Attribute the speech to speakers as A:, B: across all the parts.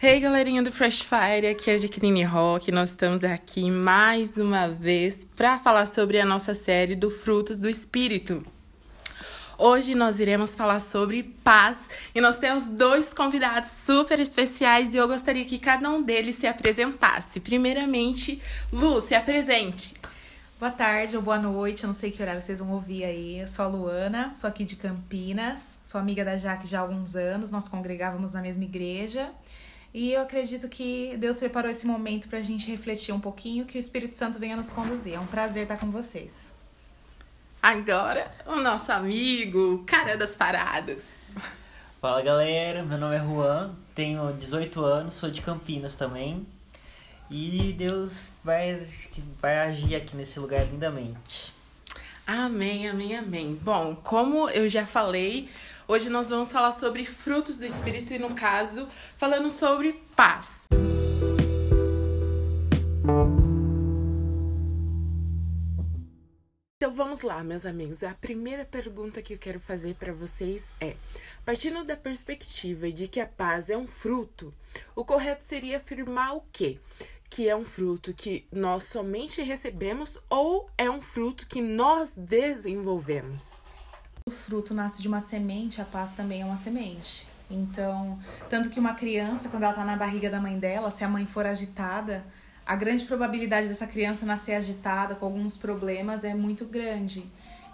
A: Hey galerinha do Fresh Fire, aqui é a Jaqueline Rock. Nós estamos aqui mais uma vez para falar sobre a nossa série do Frutos do Espírito. Hoje nós iremos falar sobre paz e nós temos dois convidados super especiais e eu gostaria que cada um deles se apresentasse. Primeiramente, Lu, se apresente.
B: Boa tarde ou boa noite, eu não sei que horário vocês vão ouvir aí. Eu sou a Luana, sou aqui de Campinas, sou amiga da Jaque já há alguns anos, nós congregávamos na mesma igreja. E eu acredito que Deus preparou esse momento para a gente refletir um pouquinho, que o Espírito Santo venha nos conduzir. É um prazer estar com vocês.
A: Agora, o nosso amigo, cara das paradas.
C: Fala galera, meu nome é Juan, tenho 18 anos, sou de Campinas também. E Deus vai, vai agir aqui nesse lugar lindamente.
A: Amém, amém, amém. Bom, como eu já falei, Hoje nós vamos falar sobre frutos do Espírito e, no caso, falando sobre paz. Então vamos lá, meus amigos. A primeira pergunta que eu quero fazer para vocês é: partindo da perspectiva de que a paz é um fruto, o correto seria afirmar o quê? Que é um fruto que nós somente recebemos ou é um fruto que nós desenvolvemos?
B: O fruto nasce de uma semente, a paz também é uma semente. Então, tanto que uma criança, quando ela está na barriga da mãe dela, se a mãe for agitada, a grande probabilidade dessa criança nascer agitada, com alguns problemas, é muito grande.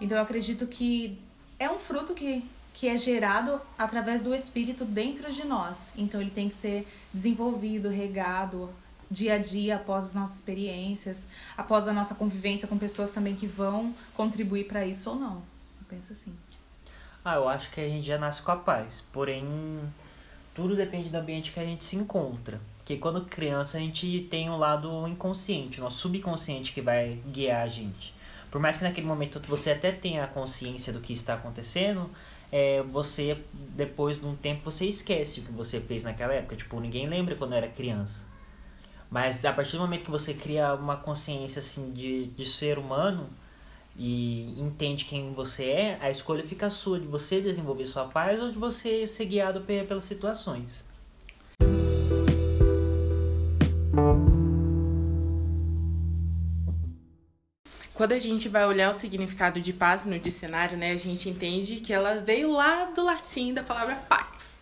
B: Então, eu acredito que é um fruto que, que é gerado através do Espírito dentro de nós. Então, ele tem que ser desenvolvido, regado, dia a dia, após as nossas experiências, após a nossa convivência com pessoas também que vão contribuir para isso ou não penso assim.
C: Ah, eu acho que a gente já nasce com a paz. Porém, tudo depende do ambiente que a gente se encontra. Porque quando criança a gente tem um lado inconsciente, o nosso subconsciente que vai guiar a gente. Por mais que naquele momento você até tenha a consciência do que está acontecendo, é, você, depois de um tempo, você esquece o que você fez naquela época. Tipo, ninguém lembra quando era criança. Mas a partir do momento que você cria uma consciência assim de, de ser humano, e entende quem você é, a escolha fica sua de você desenvolver sua paz ou de você ser guiado pelas situações.
A: Quando a gente vai olhar o significado de paz no dicionário, né, a gente entende que ela veio lá do latim da palavra pax.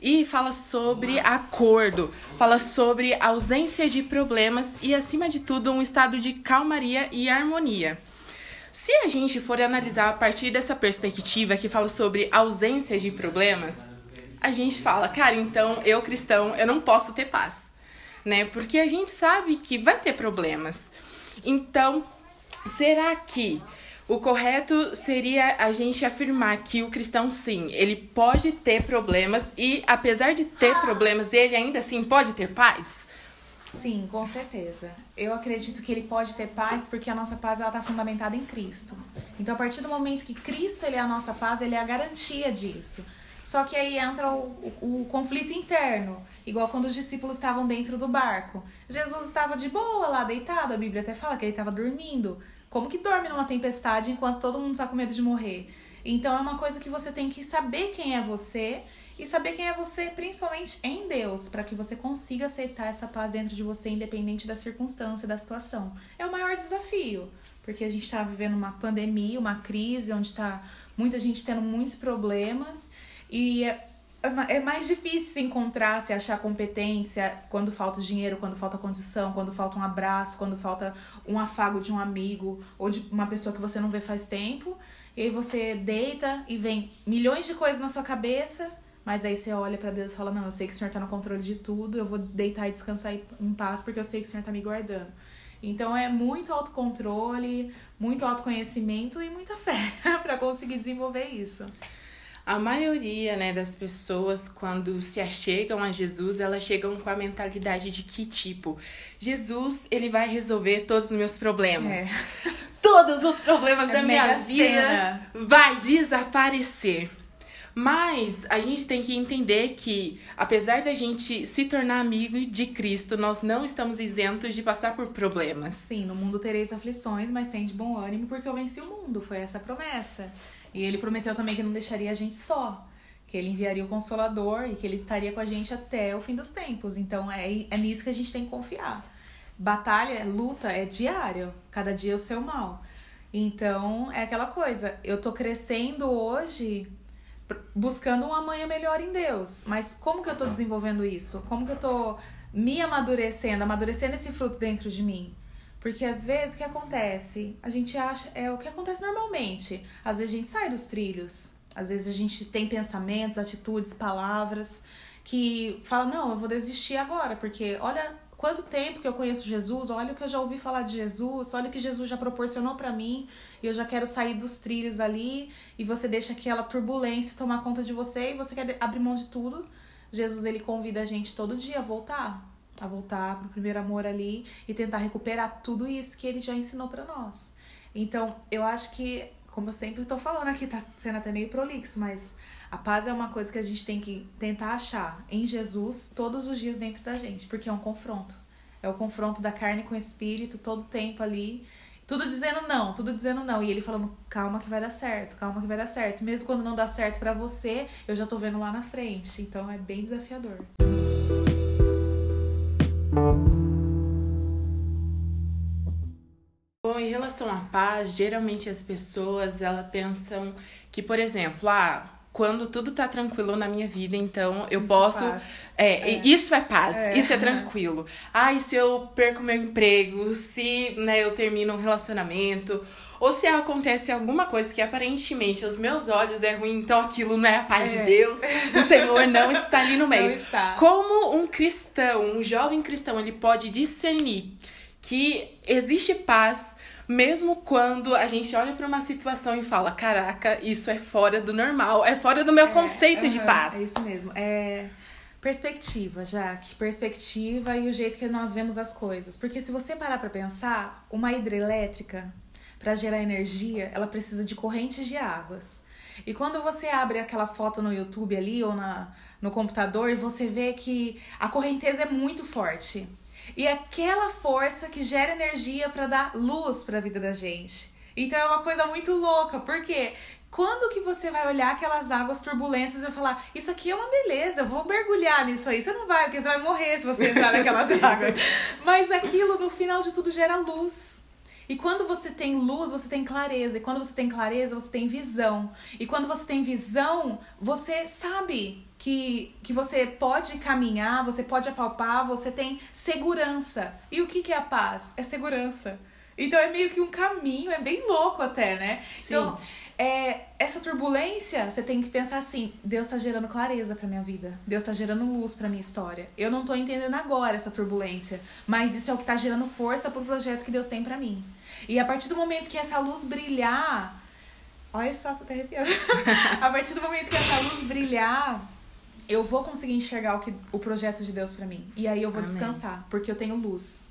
A: E fala sobre acordo, fala sobre ausência de problemas e, acima de tudo, um estado de calmaria e harmonia. Se a gente for analisar a partir dessa perspectiva que fala sobre ausência de problemas, a gente fala, cara, então eu cristão, eu não posso ter paz, né? Porque a gente sabe que vai ter problemas. Então, será que o correto seria a gente afirmar que o cristão, sim, ele pode ter problemas e, apesar de ter problemas, ele ainda assim pode ter paz?
B: Sim, com certeza. Eu acredito que ele pode ter paz porque a nossa paz ela está fundamentada em Cristo. Então, a partir do momento que Cristo ele é a nossa paz, ele é a garantia disso. Só que aí entra o, o, o conflito interno, igual quando os discípulos estavam dentro do barco. Jesus estava de boa lá, deitado. A Bíblia até fala que ele estava dormindo. Como que dorme numa tempestade enquanto todo mundo está com medo de morrer? Então, é uma coisa que você tem que saber quem é você e saber quem é você, principalmente em Deus, para que você consiga aceitar essa paz dentro de você, independente da circunstância, da situação. É o maior desafio, porque a gente está vivendo uma pandemia, uma crise, onde está muita gente tendo muitos problemas e é, é mais difícil se encontrar, se achar competência quando falta dinheiro, quando falta condição, quando falta um abraço, quando falta um afago de um amigo ou de uma pessoa que você não vê faz tempo. E aí você deita e vem milhões de coisas na sua cabeça mas aí você olha para Deus e fala: Não, eu sei que o Senhor tá no controle de tudo, eu vou deitar e descansar em paz porque eu sei que o Senhor tá me guardando. Então é muito autocontrole, muito autoconhecimento e muita fé para conseguir desenvolver isso.
A: A maioria né, das pessoas, quando se achegam a Jesus, elas chegam com a mentalidade de que tipo? Jesus, ele vai resolver todos os meus problemas. É. Todos os problemas é da minha vida cena. vai desaparecer. Mas a gente tem que entender que, apesar da gente se tornar amigo de Cristo, nós não estamos isentos de passar por problemas.
B: Sim, no mundo tereis aflições, mas tem de bom ânimo porque eu venci o mundo. Foi essa a promessa. E ele prometeu também que não deixaria a gente só. Que ele enviaria o Consolador e que ele estaria com a gente até o fim dos tempos. Então é, é nisso que a gente tem que confiar. Batalha, luta é diário. Cada dia é o seu mal. Então é aquela coisa. Eu tô crescendo hoje buscando um amanhã melhor em Deus. Mas como que eu tô desenvolvendo isso? Como que eu tô me amadurecendo, amadurecendo esse fruto dentro de mim? Porque às vezes o que acontece? A gente acha. É o que acontece normalmente. Às vezes a gente sai dos trilhos. Às vezes a gente tem pensamentos, atitudes, palavras que fala, não, eu vou desistir agora, porque olha quanto tempo que eu conheço Jesus, olha o que eu já ouvi falar de Jesus, olha o que Jesus já proporcionou para mim, e eu já quero sair dos trilhos ali, e você deixa aquela turbulência tomar conta de você e você quer abrir mão de tudo. Jesus ele convida a gente todo dia a voltar, a voltar pro primeiro amor ali e tentar recuperar tudo isso que ele já ensinou para nós. Então, eu acho que, como eu sempre tô falando aqui, tá sendo até meio prolixo, mas a paz é uma coisa que a gente tem que tentar achar em Jesus todos os dias dentro da gente, porque é um confronto. É o confronto da carne com o espírito todo tempo ali. Tudo dizendo não, tudo dizendo não. E ele falando, calma que vai dar certo, calma que vai dar certo. Mesmo quando não dá certo para você, eu já tô vendo lá na frente. Então é bem desafiador.
A: Bom, em relação à paz, geralmente as pessoas elas pensam que, por exemplo, ah, quando tudo tá tranquilo na minha vida, então eu isso posso. É, é, Isso é paz, é. isso é tranquilo. Ai, se eu perco meu emprego, se né, eu termino um relacionamento, ou se acontece alguma coisa que aparentemente aos meus olhos é ruim, então aquilo não é a paz de é. Deus, o Senhor não está ali no meio. Como um cristão, um jovem cristão, ele pode discernir que existe paz mesmo quando a gente olha para uma situação e fala, caraca, isso é fora do normal, é fora do meu é, conceito de paz.
B: É isso mesmo. É perspectiva, Jaque, perspectiva e o jeito que nós vemos as coisas. Porque se você parar para pensar, uma hidrelétrica para gerar energia, ela precisa de correntes de águas. E quando você abre aquela foto no YouTube ali ou na, no computador, você vê que a correnteza é muito forte. E aquela força que gera energia para dar luz para a vida da gente. Então é uma coisa muito louca, porque quando que você vai olhar aquelas águas turbulentas e vai falar, isso aqui é uma beleza, eu vou mergulhar nisso aí. Você não vai, porque você vai morrer se você entrar naquelas águas. Mas aquilo, no final de tudo, gera luz. E quando você tem luz, você tem clareza. E quando você tem clareza, você tem visão. E quando você tem visão, você sabe que, que você pode caminhar, você pode apalpar, você tem segurança. E o que, que é a paz? É segurança. Então é meio que um caminho, é bem louco até, né? Sim. Então, é, essa turbulência, você tem que pensar assim: Deus está gerando clareza para minha vida, Deus está gerando luz para minha história. Eu não tô entendendo agora essa turbulência, mas isso é o que está gerando força pro projeto que Deus tem para mim. E a partir do momento que essa luz brilhar, olha só, tô até arrepiando. a partir do momento que essa luz brilhar, eu vou conseguir enxergar o, que, o projeto de Deus para mim. E aí eu vou Amém. descansar, porque eu tenho luz.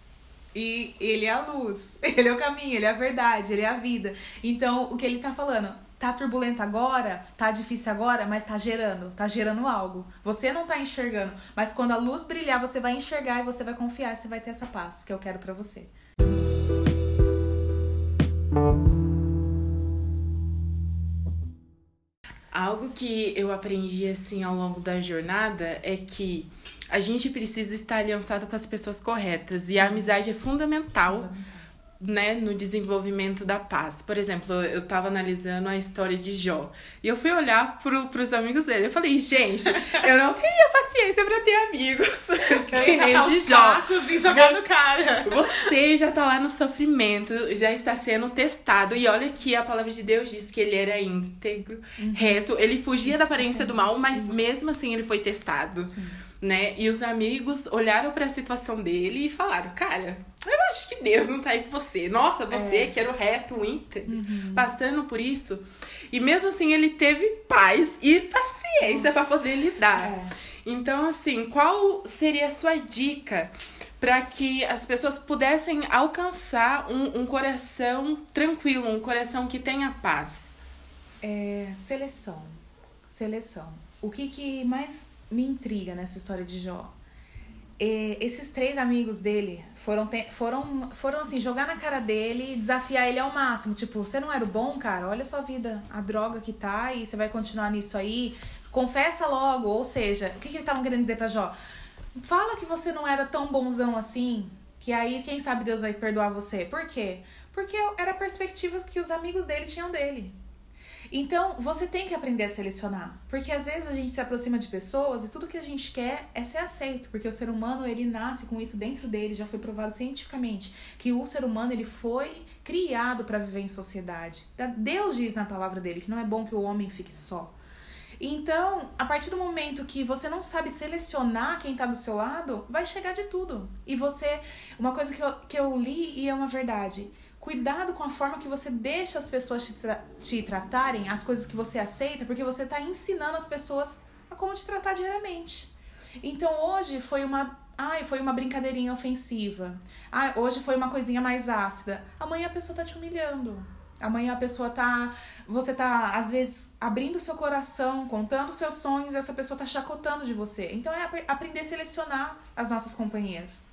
B: E ele é a luz, ele é o caminho, ele é a verdade, ele é a vida. Então, o que ele tá falando, tá turbulento agora, tá difícil agora, mas tá gerando, tá gerando algo. Você não tá enxergando, mas quando a luz brilhar, você vai enxergar e você vai confiar, você vai ter essa paz que eu quero para você.
A: Algo que eu aprendi assim ao longo da jornada é que a gente precisa estar aliançado com as pessoas corretas e a amizade é fundamental. fundamental né, no desenvolvimento da paz. Por exemplo, eu tava analisando a história de Jó. E eu fui olhar pro, pros amigos dele. Eu falei, gente, eu não teria paciência para ter amigos. que nem o de Jó.
B: E cara.
A: Você já tá lá no sofrimento, já está sendo testado. E olha que a palavra de Deus diz que ele era íntegro, uhum. reto. Ele fugia da aparência do mal, mas mesmo assim ele foi testado. Sim né? E os amigos olharam para a situação dele e falaram: Cara, eu acho que Deus não tá aí com você. Nossa, você é. que era o reto, o íntegro, uhum. passando por isso. E mesmo assim, ele teve paz e paciência para poder lidar. É. Então, assim, qual seria a sua dica para que as pessoas pudessem alcançar um, um coração tranquilo, um coração que tenha paz?
B: É, seleção Seleção. O que, que mais me intriga nessa história de Jó? É, esses três amigos dele foram, foram, foram assim, jogar na cara dele e desafiar ele ao máximo. Tipo, você não era o bom, cara? Olha a sua vida, a droga que tá e você vai continuar nisso aí. Confessa logo. Ou seja, o que, que eles estavam querendo dizer pra Jó? Fala que você não era tão bonzão assim, que aí quem sabe Deus vai perdoar você. Por quê? Porque era perspectivas que os amigos dele tinham dele. Então, você tem que aprender a selecionar, porque às vezes a gente se aproxima de pessoas e tudo que a gente quer é ser aceito, porque o ser humano ele nasce com isso dentro dele, já foi provado cientificamente que o ser humano ele foi criado para viver em sociedade. Deus diz na palavra dele que não é bom que o homem fique só. Então, a partir do momento que você não sabe selecionar quem tá do seu lado, vai chegar de tudo. E você. Uma coisa que eu, que eu li e é uma verdade. Cuidado com a forma que você deixa as pessoas te, tra te tratarem, as coisas que você aceita, porque você tá ensinando as pessoas a como te tratar diariamente. Então hoje foi uma. Ai, foi uma brincadeirinha ofensiva. Ai, hoje foi uma coisinha mais ácida. Amanhã a pessoa tá te humilhando. Amanhã a pessoa tá. Você tá, às vezes, abrindo seu coração, contando seus sonhos, essa pessoa tá chacotando de você. Então é ap aprender a selecionar as nossas companhias.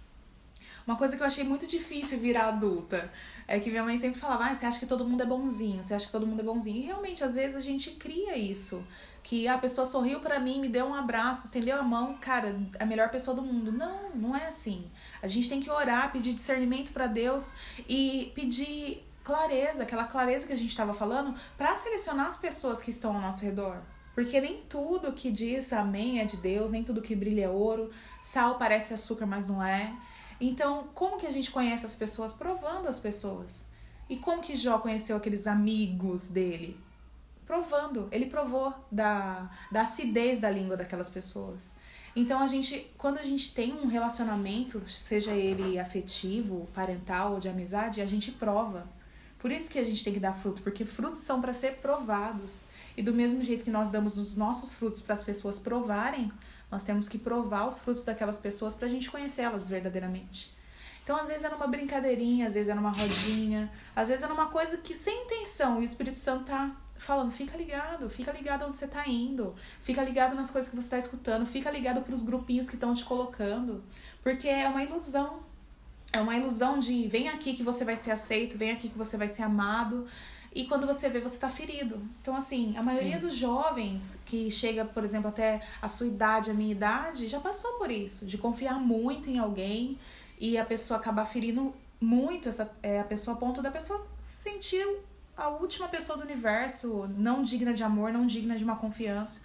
B: Uma coisa que eu achei muito difícil virar adulta é que minha mãe sempre falava: ah, você acha que todo mundo é bonzinho, você acha que todo mundo é bonzinho. E realmente, às vezes, a gente cria isso. Que a pessoa sorriu para mim, me deu um abraço, estendeu a mão, cara, a melhor pessoa do mundo. Não, não é assim. A gente tem que orar, pedir discernimento para Deus e pedir clareza, aquela clareza que a gente estava falando, para selecionar as pessoas que estão ao nosso redor. Porque nem tudo que diz amém é de Deus, nem tudo que brilha é ouro. Sal parece açúcar, mas não é. Então, como que a gente conhece as pessoas? Provando as pessoas. E como que Jó conheceu aqueles amigos dele? Provando. Ele provou da, da acidez da língua daquelas pessoas. Então, a gente, quando a gente tem um relacionamento, seja ele afetivo, parental ou de amizade, a gente prova. Por isso que a gente tem que dar fruto, porque frutos são para ser provados. E do mesmo jeito que nós damos os nossos frutos para as pessoas provarem, nós temos que provar os frutos daquelas pessoas para a gente conhecê-las verdadeiramente. Então, às vezes é numa brincadeirinha, às vezes é numa rodinha, às vezes é numa coisa que sem intenção, e o Espírito Santo tá falando, fica ligado, fica ligado onde você tá indo, fica ligado nas coisas que você tá escutando, fica ligado para os grupinhos que estão te colocando, porque é uma ilusão. É uma ilusão de vem aqui que você vai ser aceito, vem aqui que você vai ser amado. E quando você vê, você tá ferido. Então, assim, a maioria Sim. dos jovens que chega, por exemplo, até a sua idade, a minha idade, já passou por isso, de confiar muito em alguém e a pessoa acabar ferindo muito essa, é, a pessoa a ponto da pessoa se sentir a última pessoa do universo, não digna de amor, não digna de uma confiança.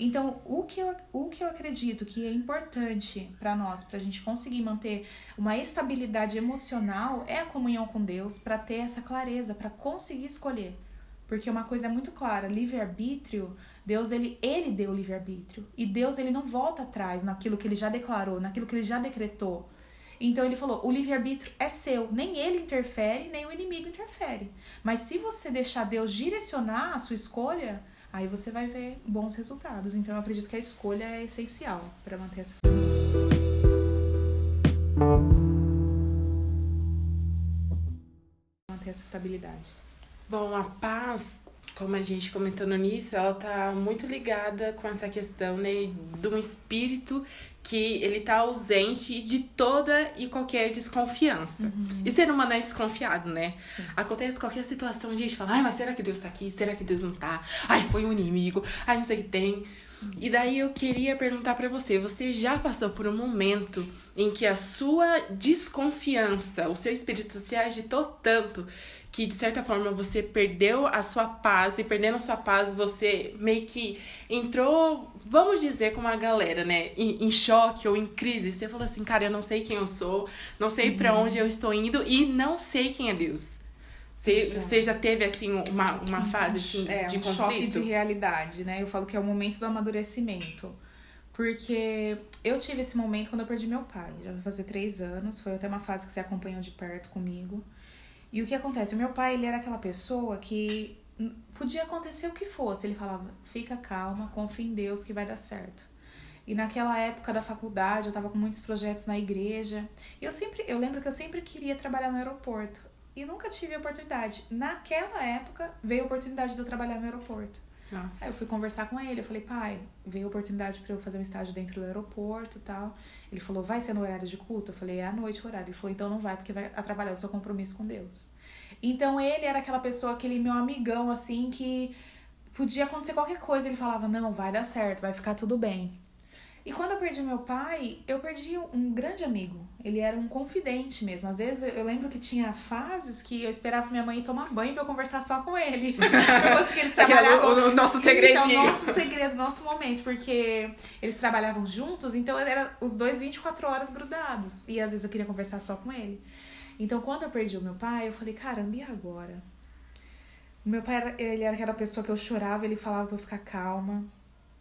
B: Então, o que eu, o que eu acredito que é importante para nós, para a gente conseguir manter uma estabilidade emocional, é a comunhão com Deus, para ter essa clareza, para conseguir escolher. Porque uma coisa é muito clara, livre-arbítrio, Deus ele, ele deu livre-arbítrio. E Deus ele não volta atrás naquilo que ele já declarou, naquilo que ele já decretou. Então ele falou: o livre-arbítrio é seu, nem ele interfere, nem o inimigo interfere. Mas se você deixar Deus direcionar a sua escolha, aí você vai ver bons resultados. Então eu acredito que a escolha é essencial para manter essa manter essa estabilidade.
A: Bom, a paz como a gente comentando nisso, ela tá muito ligada com essa questão né, de um espírito que ele tá ausente de toda e qualquer desconfiança.
B: Uhum.
A: E ser humano é desconfiado, né?
B: Sim.
A: Acontece qualquer situação, a gente fala, ai, mas será que Deus tá aqui? Será que Deus não tá? Ai, foi um inimigo. Ai, não sei o que tem. E daí eu queria perguntar para você, você já passou por um momento em que a sua desconfiança, o seu espírito se agitou tanto que de certa forma você perdeu a sua paz e perdendo a sua paz você meio que entrou, vamos dizer, com uma galera, né, em, em choque ou em crise. Você falou assim, cara, eu não sei quem eu sou, não sei uhum. para onde eu estou indo e não sei quem é Deus. Você já, você já teve, assim, uma, uma fase assim,
B: é,
A: de
B: um
A: conflito?
B: choque de realidade, né? Eu falo que é o momento do amadurecimento. Porque eu tive esse momento quando eu perdi meu pai. Já vai fazer três anos. Foi até uma fase que você acompanhou de perto comigo. E o que acontece? O meu pai, ele era aquela pessoa que podia acontecer o que fosse. Ele falava, fica calma, confia em Deus que vai dar certo. E naquela época da faculdade, eu tava com muitos projetos na igreja. E eu sempre, eu lembro que eu sempre queria trabalhar no aeroporto e nunca tive a oportunidade. Naquela época veio a oportunidade de eu trabalhar no aeroporto.
A: Nossa.
B: Aí eu fui conversar com ele, eu falei, pai, veio a oportunidade para eu fazer um estágio dentro do aeroporto e tal. Ele falou, vai ser no horário de culto? Eu falei, é à noite o horário. Ele falou, então não vai, porque vai atrapalhar o seu compromisso com Deus. Então ele era aquela pessoa, aquele meu amigão, assim, que podia acontecer qualquer coisa. Ele falava, não, vai dar certo, vai ficar tudo bem. E quando eu perdi meu pai, eu perdi um grande amigo. Ele era um confidente mesmo. Às vezes eu lembro que tinha fases que eu esperava minha mãe tomar banho pra eu conversar só com ele. Eles trabalhavam...
A: o, o nosso
B: é
A: segredinho.
B: nosso segredo, nosso momento, porque eles trabalhavam juntos, então era os dois 24 horas grudados. E às vezes eu queria conversar só com ele. Então quando eu perdi o meu pai, eu falei, caramba, e agora? O meu pai, era, ele era aquela pessoa que eu chorava, ele falava pra eu ficar calma.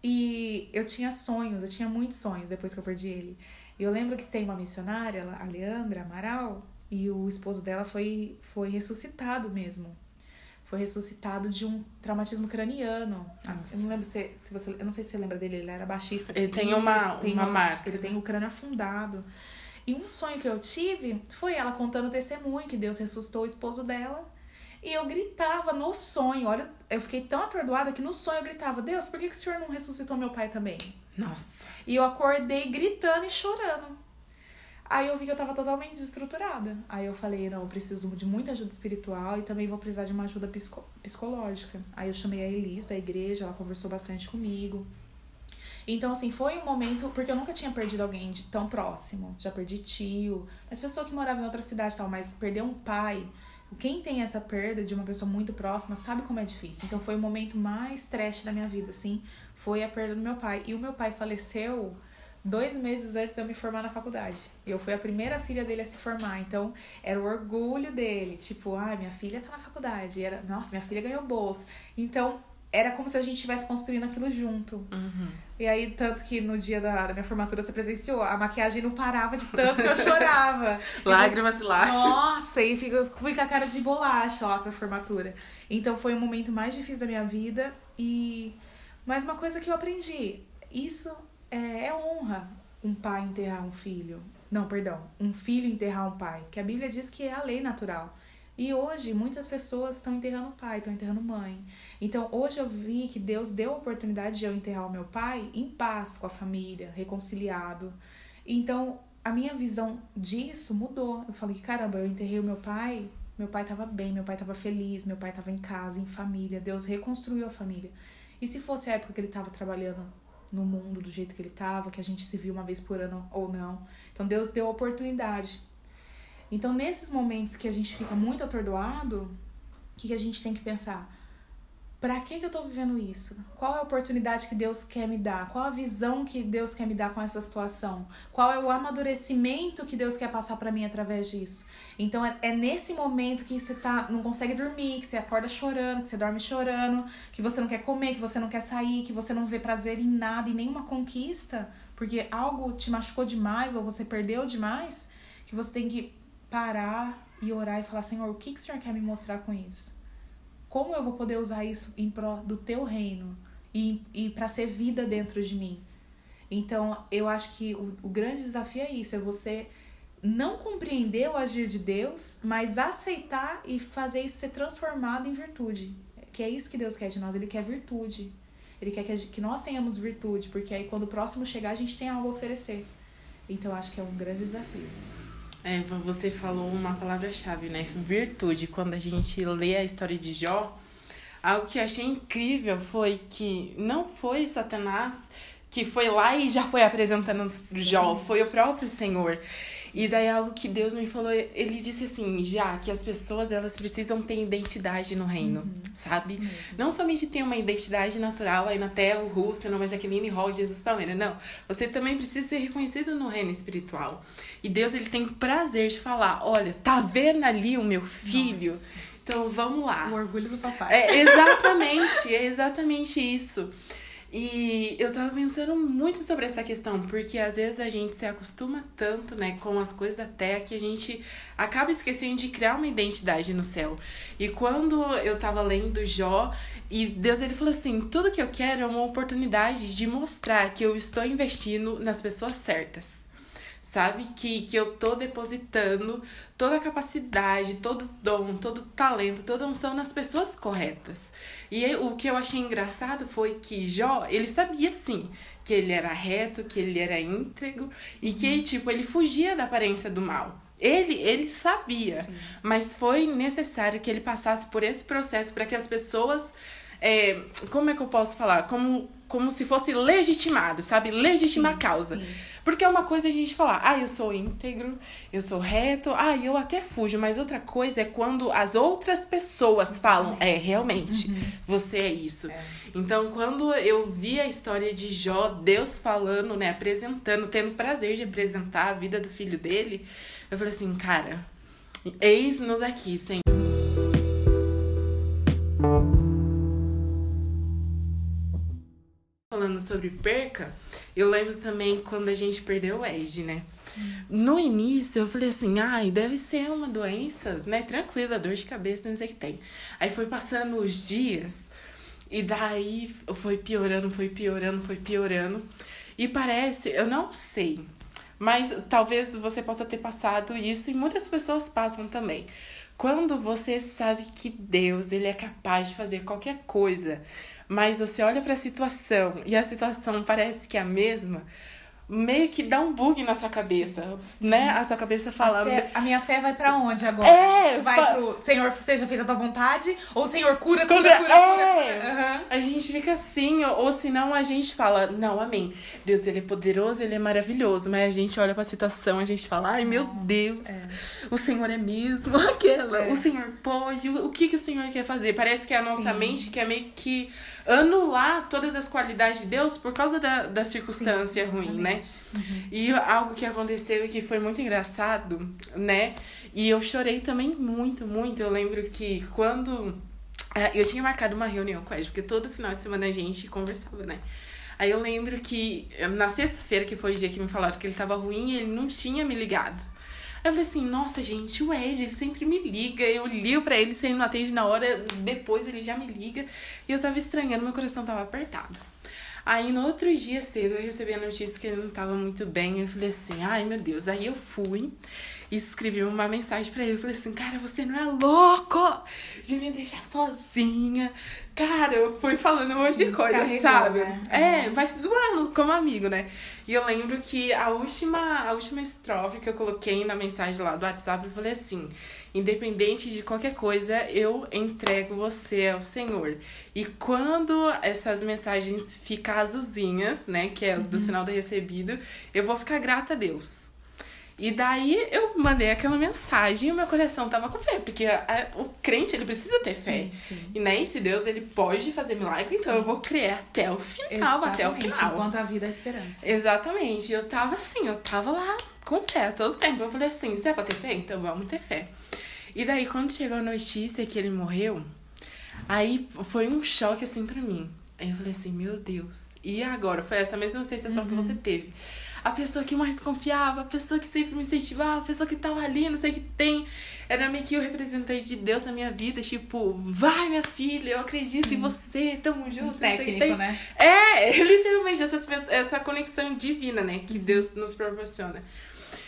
B: E eu tinha sonhos, eu tinha muitos sonhos depois que eu perdi ele. E eu lembro que tem uma missionária, a Leandra Amaral, e o esposo dela foi, foi ressuscitado mesmo. Foi ressuscitado de um traumatismo craniano.
A: Nossa.
B: Eu não lembro se, se você. Eu não sei se você lembra dele, ele era baixista.
A: Ele tem uma-
B: tem
A: uma marca.
B: Ele tem o crânio afundado. E um sonho que eu tive foi ela contando o testemunho que Deus ressuscitou o esposo dela. E eu gritava no sonho, olha, eu fiquei tão atordoada que no sonho eu gritava, Deus, por que, que o senhor não ressuscitou meu pai também?
A: Nossa.
B: E eu acordei gritando e chorando. Aí eu vi que eu tava totalmente desestruturada. Aí eu falei, não, eu preciso de muita ajuda espiritual e também vou precisar de uma ajuda psico- psicológica. Aí eu chamei a Elis da igreja, ela conversou bastante comigo. Então, assim, foi um momento, porque eu nunca tinha perdido alguém de tão próximo. Já perdi tio, mas pessoa que morava em outra cidade e tal, mas perder um pai. Quem tem essa perda de uma pessoa muito próxima sabe como é difícil. Então foi o momento mais trash da minha vida, assim, foi a perda do meu pai. E o meu pai faleceu dois meses antes de eu me formar na faculdade. Eu fui a primeira filha dele a se formar, então era o orgulho dele, tipo, ai, minha filha tá na faculdade, e era, nossa, minha filha ganhou bolsa. Então, era como se a gente estivesse construindo aquilo junto.
A: Uhum.
B: E aí, tanto que no dia da, da minha formatura você presenciou, a maquiagem não parava de tanto que eu chorava.
A: Lágrimas lá.
B: Nossa, e fico, fui com a cara de bolacha lá pra formatura. Então foi o momento mais difícil da minha vida. E mas uma coisa que eu aprendi, isso é, é honra um pai enterrar um filho. Não, perdão, um filho enterrar um pai. Que a Bíblia diz que é a lei natural. E hoje muitas pessoas estão enterrando pai, estão enterrando mãe. Então hoje eu vi que Deus deu a oportunidade de eu enterrar o meu pai em paz com a família, reconciliado. Então a minha visão disso mudou. Eu falei, caramba, eu enterrei o meu pai, meu pai tava bem, meu pai tava feliz, meu pai tava em casa, em família. Deus reconstruiu a família. E se fosse a época que ele tava trabalhando no mundo do jeito que ele tava, que a gente se viu uma vez por ano ou não. Então Deus deu a oportunidade. Então nesses momentos que a gente fica muito atordoado, o que, que a gente tem que pensar? Pra que, que eu tô vivendo isso? Qual é a oportunidade que Deus quer me dar? Qual a visão que Deus quer me dar com essa situação? Qual é o amadurecimento que Deus quer passar pra mim através disso? Então é, é nesse momento que você tá, não consegue dormir, que você acorda chorando, que você dorme chorando, que você não quer comer, que você não quer sair, que você não vê prazer em nada, em nenhuma conquista, porque algo te machucou demais ou você perdeu demais, que você tem que parar e orar e falar: Senhor, o que, que o Senhor quer me mostrar com isso? Como eu vou poder usar isso em prol do teu reino e, e para ser vida dentro de mim? Então, eu acho que o, o grande desafio é isso: é você não compreender o agir de Deus, mas aceitar e fazer isso ser transformado em virtude. Que é isso que Deus quer de nós, Ele quer virtude. Ele quer que, que nós tenhamos virtude, porque aí quando o próximo chegar, a gente tem algo a oferecer. Então, acho que é um grande desafio.
A: É, você falou uma palavra-chave, né? Virtude. Quando a gente lê a história de Jó, algo que eu achei incrível foi que não foi Satanás que foi lá e já foi apresentando Jó, foi o próprio Senhor. E daí algo que Deus me falou, ele disse assim, já que as pessoas elas precisam ter identidade no reino, sabe?
B: Isso mesmo.
A: Não somente ter uma identidade natural aí na terra, o Russo, numa Jaqueline Hall, Jesus Palmeira. Não. Você também precisa ser reconhecido no reino espiritual. E Deus, ele tem prazer de falar: olha, tá vendo ali o meu filho? Então vamos lá.
B: O orgulho do papai.
A: É exatamente, é exatamente isso. E eu tava pensando muito sobre essa questão, porque às vezes a gente se acostuma tanto, né, com as coisas da terra que a gente acaba esquecendo de criar uma identidade no céu. E quando eu tava lendo Jó, e Deus ele falou assim: tudo que eu quero é uma oportunidade de mostrar que eu estou investindo nas pessoas certas. Sabe? Que, que eu tô depositando toda a capacidade, todo dom, todo talento, toda unção nas pessoas corretas. E o que eu achei engraçado foi que Jó, ele sabia sim que ele era reto, que ele era íntegro e que, tipo, ele fugia da aparência do mal. Ele, ele sabia, sim. mas foi necessário que ele passasse por esse processo para que as pessoas é, como é que eu posso falar? Como, como se fosse legitimado, sabe? Legitimar sim, a causa. Sim. Porque é uma coisa a gente falar, ah, eu sou íntegro, eu sou reto, ah, eu até fujo, mas outra coisa é quando as outras pessoas falam, é, realmente, uhum. você é isso. É. Então, quando eu vi a história de Jó, Deus falando, né, apresentando, tendo prazer de apresentar a vida do filho dele, eu falei assim, cara, eis-nos aqui, Senhor. Sobre perca, eu lembro também quando a gente perdeu o Ed, né? No início eu falei assim, ai, deve ser uma doença, né? Tranquila, dor de cabeça, não sei o que tem. Aí foi passando os dias e daí foi piorando, foi piorando, foi piorando. E parece, eu não sei, mas talvez você possa ter passado isso e muitas pessoas passam também. Quando você sabe que Deus, ele é capaz de fazer qualquer coisa, mas você olha para a situação e a situação parece que é a mesma, meio que dá um bug na sua cabeça, Sim. né? A sua cabeça falando.
B: Até a minha fé vai para onde agora?
A: É,
B: vai fa... pro Senhor, seja feita a tua vontade, ou Senhor, cura, cura, cura, cura.
A: É. Cura. Uhum. A gente fica assim, ou, ou senão a gente fala, não, amém. Deus, ele é poderoso, ele é maravilhoso, mas a gente olha para a situação, a gente fala, ai meu Deus, é. o Senhor é mesmo aquela, é. o Senhor pode, o, que que o Senhor quer fazer? Parece que a nossa Sim. mente quer meio que anular todas as qualidades de Deus por causa da, da circunstância Sim, ruim, né? Uhum. E algo que aconteceu e que foi muito engraçado, né? E eu chorei também muito, muito. Eu lembro que quando. É, eu tinha marcado uma reunião com a Ed, porque todo final de semana a gente conversava, né? Aí eu lembro que na sexta-feira, que foi o dia que me falaram que ele tava ruim, ele não tinha me ligado. Aí eu falei assim, nossa, gente, o Ed, ele sempre me liga. Eu ligo pra ele, se ele não atende na hora, depois ele já me liga. E eu tava estranhando, meu coração tava apertado. Aí no outro dia cedo eu recebi a notícia que ele não tava muito bem. Eu falei assim, ai meu Deus. Aí eu fui e escrevi uma mensagem para ele. Eu falei assim, cara, você não é louco de me deixar sozinha. Cara, eu fui falando um monte de coisa, sabe? Né? É, vai se zoando como amigo, né? E eu lembro que a última, a última estrofe que eu coloquei na mensagem lá do WhatsApp, eu falei assim: independente de qualquer coisa, eu entrego você ao Senhor. E quando essas mensagens ficam azulzinhas, né, que é do uhum. sinal do recebido, eu vou ficar grata a Deus. E daí eu mandei aquela mensagem e o meu coração tava com fé, porque a, a, o crente ele precisa ter fé. Sim, sim. E nem né, esse Deus ele pode fazer milagre, então eu vou crer até o final, Exatamente, até o final.
B: Enquanto a vida é a esperança.
A: Exatamente. Eu tava assim, eu tava lá com fé todo tempo. Eu falei assim, se é pra ter fé, então vamos ter fé. E daí quando chegou a notícia que ele morreu, aí foi um choque assim para mim. Aí eu falei assim, meu Deus. E agora? Foi essa mesma sensação uhum. que você teve a pessoa que mais confiava, a pessoa que sempre me incentivava, a pessoa que tava ali, não sei o que tem. Era meio que o representante de Deus na minha vida, tipo, vai minha filha, eu acredito Sim. em você, tamo junto. Um
B: técnico, né?
A: É, literalmente essa, essa conexão divina, né, que. Deus nos proporciona.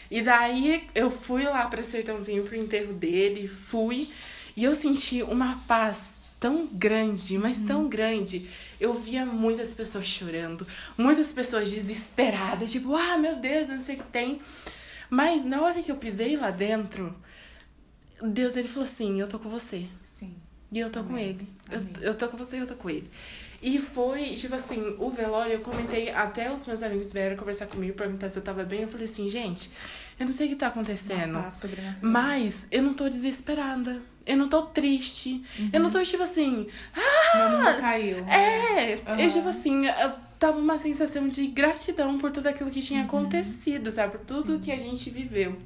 A: E daí eu fui lá pra Sertãozinho pro enterro dele, fui, e eu senti uma paz tão grande, mas tão uhum. grande. Eu via muitas pessoas chorando, muitas pessoas desesperadas, tipo, ah, meu Deus, não sei o que tem. Mas na hora que eu pisei lá dentro, Deus ele falou assim: Eu tô com você.
B: Sim.
A: E eu tô Amém. com ele. Eu, eu tô com você e eu tô com ele. E foi, tipo assim, o velório, eu comentei, até os meus amigos vieram conversar comigo, perguntar se eu tava bem. Eu falei assim, gente, eu não sei o que tá acontecendo. Mas eu não tô desesperada. Eu não tô triste. Uhum. Eu não tô, tipo assim. Ah!
B: Meu mundo caiu.
A: É! Uhum. Eu, tipo assim, eu tava uma sensação de gratidão por tudo aquilo que tinha uhum. acontecido, sabe? Por tudo Sim. que a gente viveu.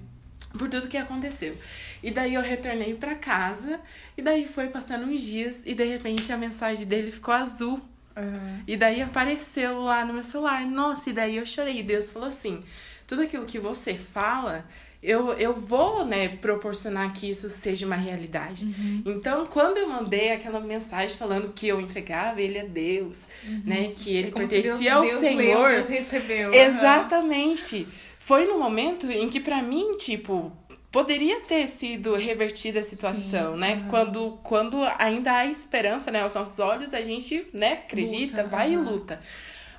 A: Por tudo que aconteceu. E daí eu retornei para casa. E daí foi passando uns dias. E de repente a mensagem dele ficou azul. Uhum. E daí apareceu lá no meu celular. Nossa, e daí eu chorei. E Deus falou assim: tudo aquilo que você fala, eu, eu vou, né, proporcionar que isso seja uma realidade. Uhum. Então, quando eu mandei aquela mensagem falando que eu entregava ele a Deus, uhum. né, que ele é pertencia Deus, ao
B: Deus
A: Senhor.
B: Deus recebeu.
A: Exatamente. Foi no momento em que para mim, tipo, poderia ter sido revertida a situação,
B: Sim,
A: né?
B: uhum.
A: Quando, quando ainda há esperança, né? Aos nossos olhos, a gente, né, acredita,
B: Luta,
A: vai e
B: uhum.
A: luta.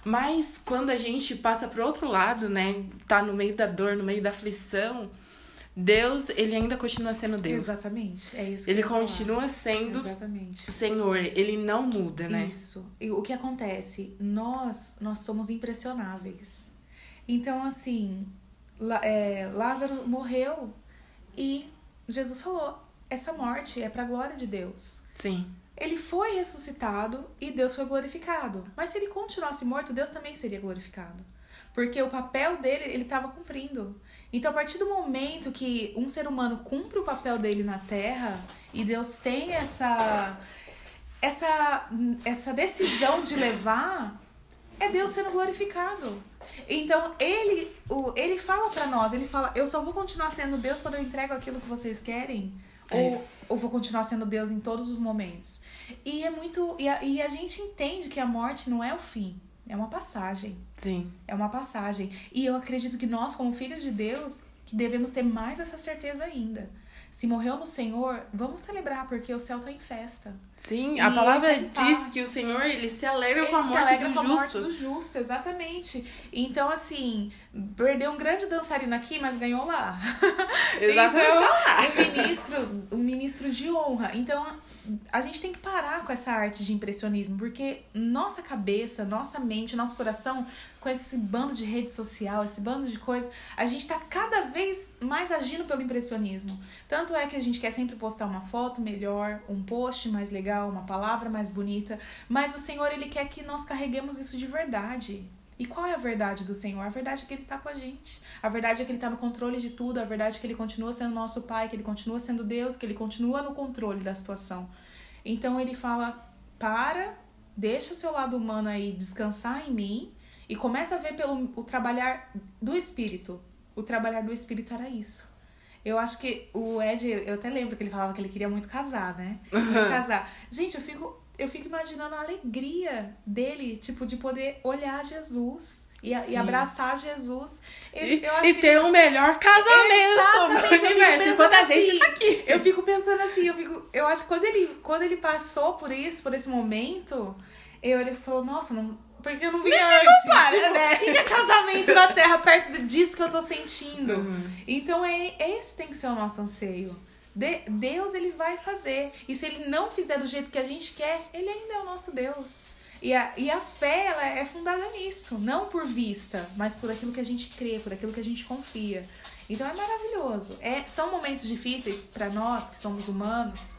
A: Mas quando a gente passa pro outro lado, né? Tá no meio da dor, no meio da aflição, Deus, ele ainda continua sendo Deus.
B: Exatamente. É isso que
A: Ele
B: eu ia falar.
A: continua sendo
B: Exatamente.
A: Senhor, ele não muda, né?
B: Isso. E o que acontece? Nós, nós somos impressionáveis. Então, assim, é, Lázaro morreu e Jesus falou: essa morte é para a glória de Deus.
A: Sim.
B: Ele foi ressuscitado e Deus foi glorificado. Mas se ele continuasse morto, Deus também seria glorificado. Porque o papel dele, ele estava cumprindo. Então, a partir do momento que um ser humano cumpre o papel dele na Terra e Deus tem essa essa essa decisão de levar, é Deus sendo glorificado. Então, ele o, ele fala pra nós, ele fala: "Eu só vou continuar sendo Deus quando eu entrego aquilo que vocês querem".
A: É.
B: Ou, ou vou continuar sendo Deus em todos os momentos. E é muito. E a, e a gente entende que a morte não é o fim, é uma passagem.
A: Sim.
B: É uma passagem. E eu acredito que nós, como filhos de Deus, que devemos ter mais essa certeza ainda. Se morreu no Senhor, vamos celebrar, porque o céu está em festa.
A: Sim, a
B: E
A: palavra
B: ele tá em
A: diz que o Senhor, ele se alegra com a
B: Ele se
A: morte
B: alegra
A: do
B: com a morte
A: justo.
B: do justo, exatamente. Então, assim, perdeu um grande dançarino aqui, mas ganhou lá.
A: Exatamente.
B: Então,
A: tá lá.
B: um ministro, um ministro de honra. Então, a gente tem que parar com essa arte de impressionismo, porque nossa cabeça, nossa mente, nosso coração, com esse bando de rede social, esse bando de coisa, a gente tá cada vez mais agindo pelo impressionismo. Tanto é que a gente quer sempre postar uma foto melhor, um post mais legal, uma palavra mais bonita, mas o Senhor, ele quer que nós carreguemos isso de verdade. E qual é a verdade do Senhor? A verdade é que Ele está com a gente. A verdade é que Ele está no controle de tudo. A verdade é que Ele continua sendo nosso Pai, que Ele continua sendo Deus, que Ele continua no controle da situação. Então Ele fala: para, deixa o seu lado humano aí descansar em mim e começa a ver pelo o trabalhar do Espírito. O trabalhar do Espírito era isso. Eu acho que o Ed, eu até lembro que ele falava que ele queria muito casar, né? Queria casar. Gente, eu fico, eu fico imaginando a alegria dele, tipo, de poder olhar Jesus e, e abraçar Jesus. Eu,
A: E,
B: eu
A: e ter um melhor casamento
B: Exatamente,
A: no
B: eu fico
A: universo,
B: pensando
A: enquanto a gente
B: assim.
A: tá aqui.
B: Eu fico pensando assim, eu fico. Eu acho que quando ele, quando ele passou por isso, por esse momento, eu, ele falou, nossa, não. Porque eu não vi
A: Nem se
B: antes.
A: compara,
B: tipo,
A: né?
B: que é casamento na terra perto disso que eu tô sentindo.
A: Uhum.
B: Então é esse tem que ser o nosso anseio. De- Deus ele vai fazer. E se ele não fizer do jeito que a gente quer, ele ainda é o nosso Deus. E a, e a fé ela é fundada nisso, não por vista, mas por aquilo que a gente crê, por aquilo que a gente confia. Então é maravilhoso. É, são momentos difíceis para nós que somos humanos.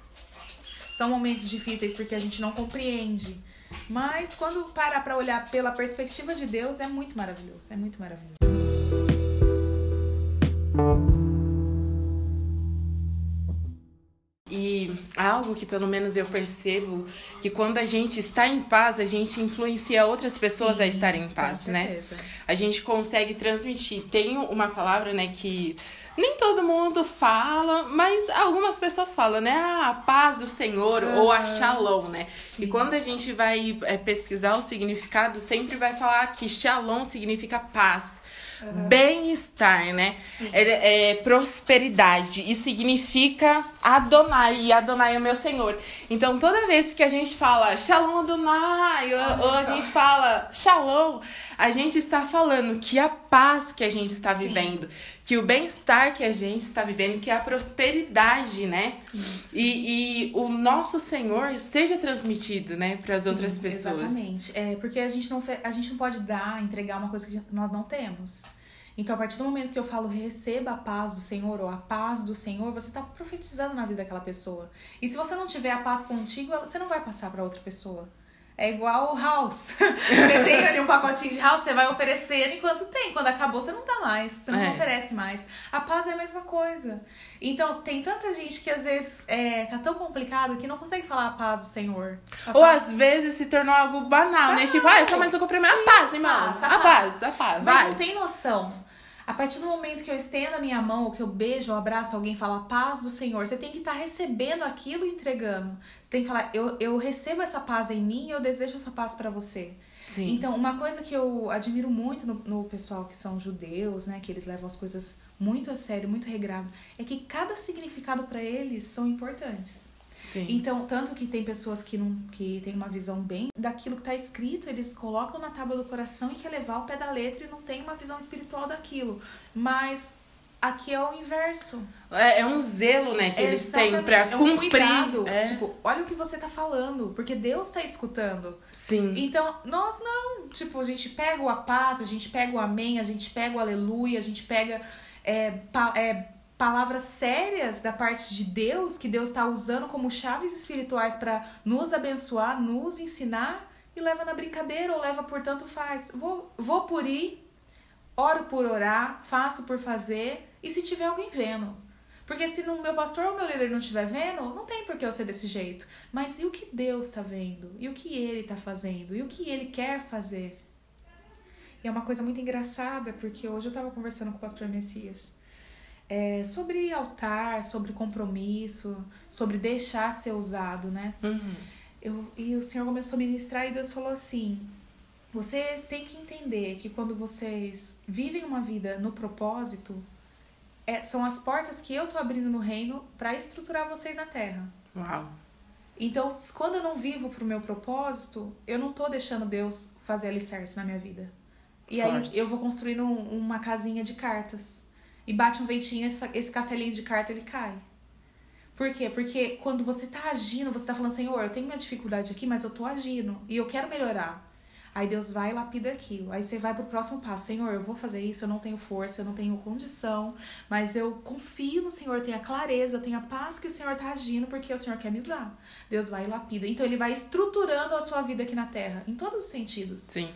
B: São momentos difíceis porque a gente não compreende. Mas quando parar para olhar pela perspectiva de Deus, é muito maravilhoso. É muito maravilhoso.
A: E algo que pelo menos eu percebo que quando a gente está em paz, a gente influencia outras pessoas a estarem em paz, né? A gente consegue transmitir. Tem uma palavra, né, que nem todo mundo fala, mas algumas pessoas falam, né? Ah, a paz do Senhor ou a
B: Aham.
A: shalom, né?
B: Sim.
A: E quando a gente vai é, pesquisar o significado, sempre vai falar que shalom significa paz. Bem-estar, né? É, é prosperidade e significa Adonai, e Adonai é o meu Senhor. Então, toda vez que a gente fala Shalom Adonai, ou, ou a gente fala Shalom, a gente está falando que a paz que a gente está
B: Sim.
A: vivendo, que o bem-estar que a gente está vivendo, que a prosperidade, né? E, e o nosso Senhor seja transmitido, né, para as outras pessoas.
B: Exatamente. É, porque a gente, não, a gente não pode dar, entregar uma coisa que nós não temos. Então, a partir do momento que eu falo receba a paz do Senhor ou a paz do Senhor, você está profetizando na vida daquela pessoa. E se você não tiver a paz contigo, você não vai passar para outra pessoa. É igual o house. Você tem ali um pacotinho de house, você vai oferecendo enquanto tem. Quando acabou, você não dá mais. Você não
A: É.
B: oferece mais. A paz é a mesma coisa. Então, tem tanta gente que às vezes é, tá tão complicado que não consegue falar a paz do Senhor.
A: Ou às vezes se tornou algo banal, né? Tipo, ah, é só mais um cumprimento. A paz, irmão.
B: paz, a
A: A
B: paz.
A: paz, a paz,
B: Mas
A: vai.
B: não tem noção. A partir do momento que eu estendo a minha mão, ou que eu beijo ou abraço alguém e falo a paz do Senhor, você tem que estar tá recebendo aquilo e entregando. Você tem que falar, eu, eu recebo essa paz em mim e eu desejo essa paz para você. Sim. Então, uma coisa que eu admiro muito no, no pessoal que são judeus, né, que eles levam as coisas muito a sério, muito regrado, é que cada significado para eles são importantes. Sim. Então, tanto que tem pessoas que não que tem uma visão bem daquilo que está escrito, eles colocam na tábua do coração e quer levar ao pé da letra e não tem uma visão espiritual daquilo. Mas aqui é o inverso.
A: É, é um zelo, né, que eles têm para é um cumprir. Cuidado.
B: É. Tipo, olha o que você tá falando, porque Deus tá escutando.
A: Sim.
B: Então, nós não. Tipo, a gente pega o a paz, a gente pega o amém, a gente pega o aleluia, a gente pega é, pa, é, palavras sérias da parte de Deus, que Deus está usando como chaves espirituais para nos abençoar, nos ensinar, e leva na brincadeira ou leva por tanto faz. Vou, vou por ir, oro por orar, faço por fazer, e se tiver alguém vendo. Porque se o meu pastor ou meu líder não estiver vendo, não tem por que eu ser desse jeito. Mas e o que Deus está vendo? E o que ele está fazendo? E o que ele quer fazer? E é uma coisa muito engraçada, porque hoje eu estava conversando com o pastor Messias é, sobre altar, sobre compromisso, sobre deixar ser usado, né?
A: Uhum.
B: Eu, e o Senhor começou a ministrar e Deus falou assim: vocês têm que entender que quando vocês vivem uma vida no propósito, é, são as portas que eu tô abrindo no reino para estruturar vocês na terra.
A: Uau!
B: Então, quando eu não vivo pro meu propósito, eu não tô deixando Deus fazer alicerce na minha vida. E Forte. aí eu vou construindo um, uma casinha de cartas. E bate um ventinho, esse, esse castelinho de carta ele cai. Por quê? Porque quando você tá agindo, você tá falando, Senhor, eu tenho minha dificuldade aqui, mas eu tô agindo e eu quero melhorar. Aí Deus vai e lapida aquilo. Aí você vai pro próximo passo. Senhor, eu vou fazer isso, eu não tenho força, eu não tenho condição, mas eu confio no Senhor, tenho a clareza, eu tenho a paz que o Senhor tá agindo porque o Senhor quer me usar. Deus vai e lapida. Então ele vai estruturando a sua vida aqui na terra, em todos os sentidos.
A: Sim.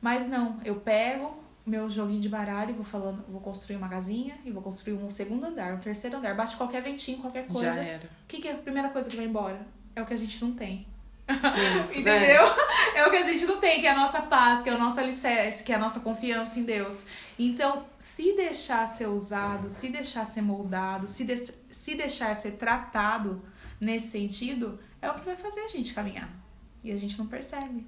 B: Mas não, eu pego meu joguinho de baralho, vou falando, vou construir uma casinha e vou construir um segundo andar, um terceiro andar. Bate qualquer ventinho, qualquer coisa.
A: Já era. O
B: que, que é a primeira coisa que vai embora? É o que a gente não tem.
A: Sim,
B: Entendeu? É. é. o que a gente não tem, que é a nossa paz, que é o nosso alicerce, que é a nossa confiança em Deus. Então, se deixar ser usado, se deixar ser moldado, se, de se deixar ser tratado nesse sentido, é o que vai fazer a gente caminhar. E a gente não percebe.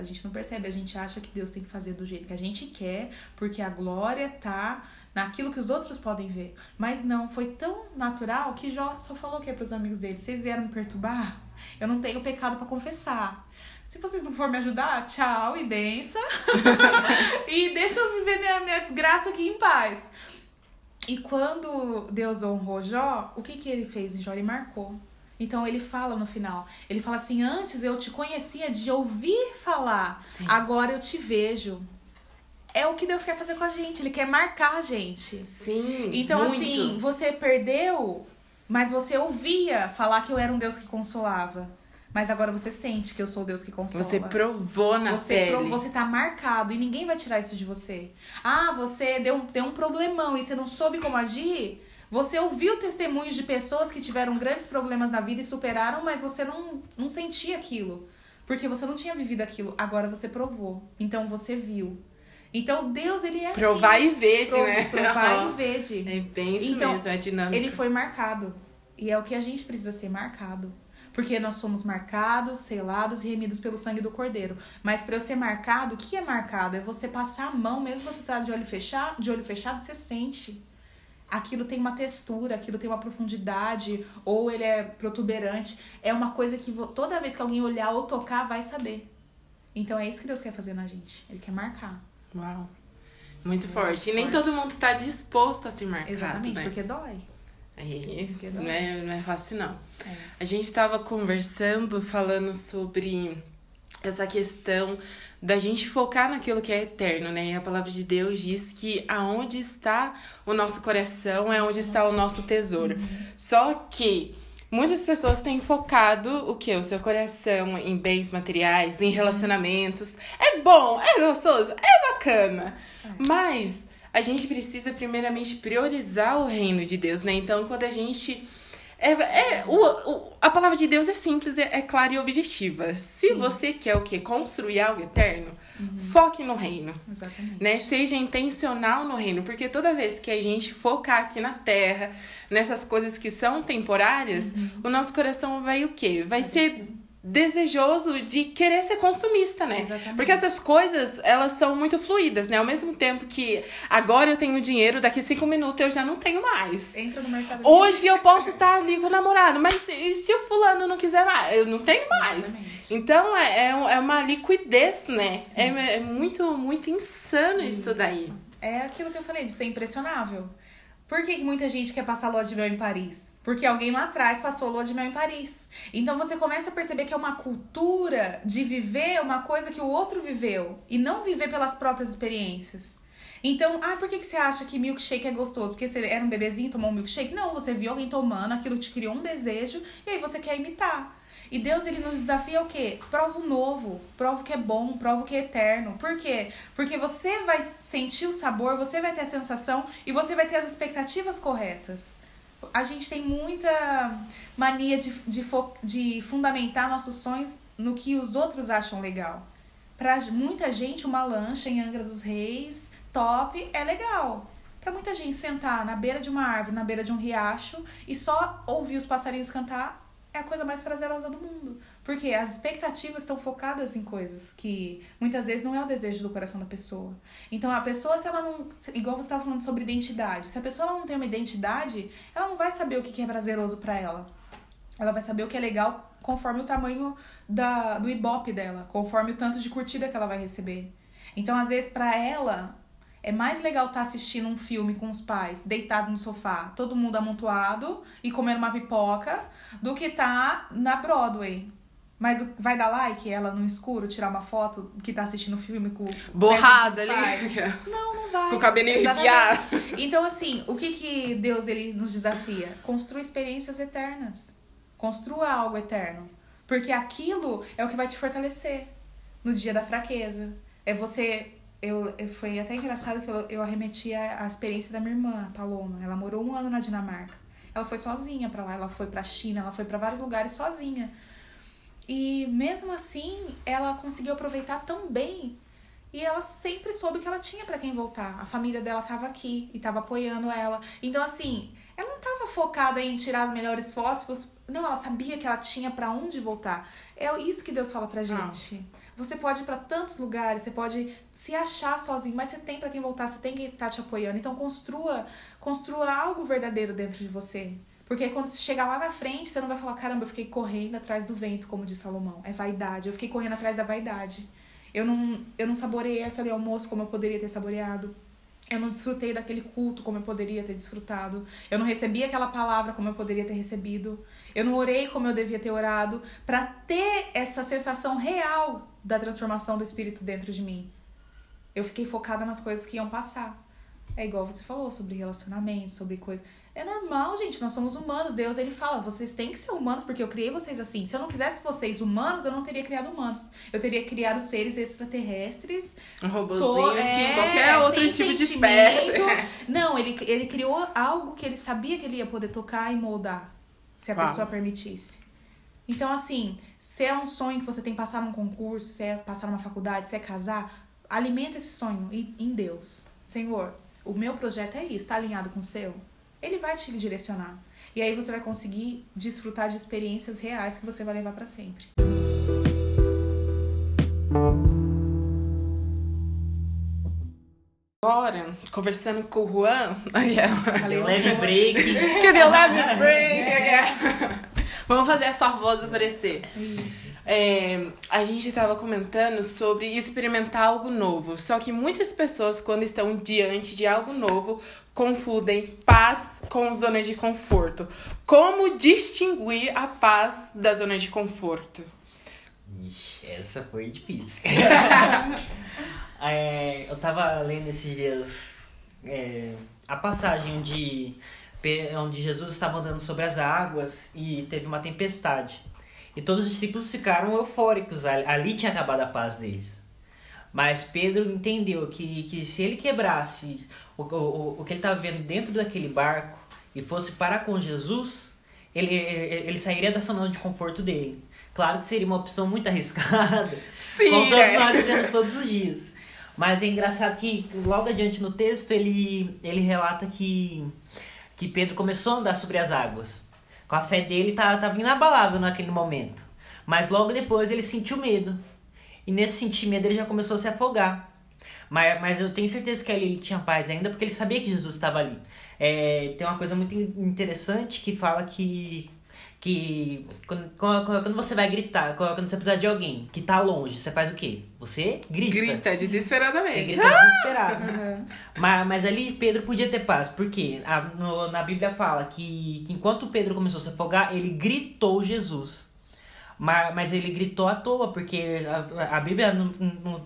B: A gente não percebe, a gente acha que Deus tem que fazer do jeito que a gente quer, porque a glória tá naquilo que os outros podem ver. Mas não, foi tão natural que Jó só falou o que para os amigos dele? Vocês vieram me perturbar? Eu não tenho pecado para confessar. Se vocês não forem me ajudar, tchau e benção. e deixa eu viver minha, minha desgraça aqui em paz. E quando Deus honrou Jó, o que, que ele fez em Jó? Ele marcou. Então ele fala no final, ele fala assim: "Antes eu te conhecia de ouvir falar, Sim. agora eu te vejo". É o que Deus quer fazer com a gente, ele quer marcar a gente.
A: Sim.
B: Então
A: muito.
B: assim, você perdeu, mas você ouvia falar que eu era um Deus que consolava. Mas agora você sente que eu sou o Deus que consola.
A: Você provou na
B: você
A: pele.
B: Você tá marcado e ninguém vai tirar isso de você. Ah, você deu, deu um problemão e você não soube como agir? Você ouviu testemunhos de pessoas que tiveram grandes problemas na vida e superaram, mas você não, não sentia aquilo. Porque você não tinha vivido aquilo. Agora você provou. Então você viu. Então Deus, ele é
A: Provar
B: assim.
A: e Pro, né?
B: Provar e vede.
A: É bem isso então, mesmo, é dinâmico.
B: Ele foi marcado. E é o que a gente precisa ser marcado. Porque nós somos marcados, selados e remidos pelo sangue do Cordeiro. Mas para eu ser marcado, o que é marcado? É você passar a mão, mesmo você tá de olho fechado, de olho fechado, você sente aquilo tem uma textura, aquilo tem uma profundidade, ou ele é protuberante. É uma coisa que toda vez que alguém olhar ou tocar, vai saber. Então é isso que Deus quer fazer na gente. Ele quer marcar.
A: Uau. Muito é forte. E nem todo mundo está disposto a se marcar.
B: Exatamente,
A: né?
B: porque dói.
A: Aí, porque dói. Não, é, não é fácil, não. É. A gente estava conversando, falando sobre essa questão da gente focar naquilo que é eterno, né? E a palavra de Deus diz que aonde está o nosso coração é onde está o nosso tesouro. Só que muitas pessoas têm focado o que? O seu coração em bens materiais, em relacionamentos. É bom, é gostoso, é bacana. Mas a gente precisa primeiramente priorizar o reino de Deus, né? Então, quando a gente É, é, o, o, a palavra de Deus é simples, é, é clara e objetiva. Se Sim. você quer o quê? Construir algo eterno, uhum. foque no reino.
B: Exatamente.
A: Né? Seja intencional no reino, porque toda vez que a gente focar aqui na terra, nessas coisas que são temporárias, uhum. o nosso coração vai o quê? Vai, vai ser desejoso de querer ser consumista, né?
B: Exatamente.
A: Porque essas coisas, elas são muito fluídas, né? Ao mesmo tempo que agora eu tenho dinheiro, daqui cinco minutos eu já não tenho mais.
B: Entra no mercado.
A: Hoje eu posso estar ali com o namorado, mas e se o fulano não quiser mais? Eu não tenho mais. Exatamente. Então é, é, é uma liquidez, né? É, é, muito, muito insano isso. isso daí.
B: É aquilo que eu falei, de ser impressionável. Por que, que muita gente quer passar lua de mel em Paris? Porque alguém lá atrás passou a lua de mel em Paris. Então você começa a perceber que é uma cultura de viver uma coisa que o outro viveu e não viver pelas próprias experiências. Então, ah, por que, que você acha que milkshake é gostoso? Porque você era um bebezinho tomou um milkshake? Não, você viu alguém tomando, aquilo te criou um desejo e aí você quer imitar. E Deus ele nos desafia o quê? Prova o novo, prova o que é bom, prova o que é eterno. Por quê? Porque você vai sentir o sabor, você vai ter a sensação e você vai ter as expectativas corretas a gente tem muita mania de, de, de fundamentar nossos sonhos no que os outros acham legal. Pra muita gente, uma lancha em Angra dos Reis, top, é legal. Pra muita gente sentar na beira de uma árvore, na beira de um riacho e só ouvir os passarinhos cantar é a coisa mais prazerosa do mundo. Porque as expectativas estão focadas em coisas que muitas vezes não é o desejo do coração da pessoa. Então a pessoa, se ela não. Igual você estava falando sobre identidade. Se a pessoa não tem uma identidade, ela não vai saber o que é prazeroso para ela. Ela vai saber o que é legal conforme o tamanho da, do ibope dela, conforme o tanto de curtida que ela vai receber. Então, às vezes, para ela, é mais legal estar tá assistindo um filme com os pais, deitado no sofá, todo mundo amontoado e comendo uma pipoca, do que tá na Broadway. Mas vai dar like ela no escuro, tirar uma foto que tá assistindo o filme com.
A: Borrada ali.
B: Não, não vai.
A: Com o cabelinho arrepiado.
B: Então, assim, o que que Deus ele nos desafia? Construa experiências eternas. Construa algo eterno. Porque aquilo é o que vai te fortalecer no dia da fraqueza. É você eu, foi até engraçado que eu, eu arremeti a, a, experiência da minha irmã, a Paloma. Ela morou um ano na Dinamarca. Ela foi sozinha para lá, ela foi para China, ela foi para vários lugares sozinha. E mesmo assim, ela conseguiu aproveitar tão bem. E ela sempre soube que ela tinha para quem voltar. A família dela estava aqui e estava apoiando ela. Então assim, ela não estava focada em tirar as melhores fotos, não, ela sabia que ela tinha para onde voltar. É isso que Deus fala pra gente. Ah. Você pode ir para tantos lugares, você pode se achar sozinho, mas você tem para quem voltar, você tem que estar tá te apoiando. Então construa, construa algo verdadeiro dentro de você. Porque quando você chegar lá na frente, você não vai falar, caramba, eu fiquei correndo atrás do vento, como diz Salomão. É vaidade. Eu fiquei correndo atrás da vaidade. Eu não, eu não saboreei aquele almoço como eu poderia ter saboreado. Eu não desfrutei daquele culto como eu poderia ter desfrutado. Eu não recebi aquela palavra como eu poderia ter recebido. Eu não orei como eu devia ter orado para ter essa sensação real da transformação do espírito dentro de mim. Eu fiquei focada nas coisas que iam passar. É igual você falou sobre relacionamento, sobre coisas. É normal, gente, nós somos humanos. Deus, ele fala, vocês têm que ser humanos porque eu criei vocês assim. Se eu não quisesse vocês humanos, eu não teria criado humanos. Eu teria criado seres extraterrestres.
A: Um robôzinho, é, qualquer outro tipo de espécie.
B: Não, ele, ele criou algo que ele sabia que ele ia poder tocar e moldar, se a Uau. pessoa permitisse. Então, assim, se é um sonho que você tem que passar num concurso, se é passar numa faculdade, se é casar, alimenta esse sonho em Deus. Senhor, o meu projeto é isso, tá alinhado com o seu? Ele vai te direcionar. E aí você vai conseguir desfrutar de experiências reais que você vai levar para sempre.
A: Agora, conversando com o Juan.
C: Deu leve break.
A: Que deu leve break. É. Vamos fazer essa voz aparecer.
B: Isso.
A: É, a gente estava comentando sobre experimentar algo novo. Só que muitas pessoas, quando estão diante de algo novo, confundem paz com zona de conforto. Como distinguir a paz da zona de conforto?
C: Ixi, essa foi difícil. é, eu tava lendo esses dias é, a passagem onde, onde Jesus estava andando sobre as águas e teve uma tempestade. E todos os discípulos ficaram eufóricos. Ali tinha acabado a paz deles. Mas Pedro entendeu que, que se ele quebrasse o, o, o que ele estava vendo dentro daquele barco e fosse parar com Jesus, ele, ele, ele sairia da zona de conforto dele. Claro que seria uma opção muito arriscada.
A: Sim,
C: como todos
A: né?
C: nós vivemos todos os dias. Mas é engraçado que logo adiante no texto ele, ele relata que, que Pedro começou a andar sobre as águas. Com a fé dele tá, tava inabalável naquele momento. Mas logo depois ele sentiu medo. E nesse sentir medo ele já começou a se afogar. Mas, mas eu tenho certeza que ali ele tinha paz ainda porque ele sabia que Jesus estava ali. É, tem uma coisa muito in- interessante que fala que que quando, quando, você vai gritar, quando você precisar de alguém que tá longe, você faz o quê? Você grita.
A: Grita
C: Você
A: desesperadamente.
C: grita desesperado.
B: Uhum.
C: mas, mas ali Pedro podia ter paz, porque a, no- na Bíblia fala que, que enquanto Pedro começou a se afogar, ele gritou Jesus. Mas, mas ele gritou à toa, porque a, a Bíblia, no, no,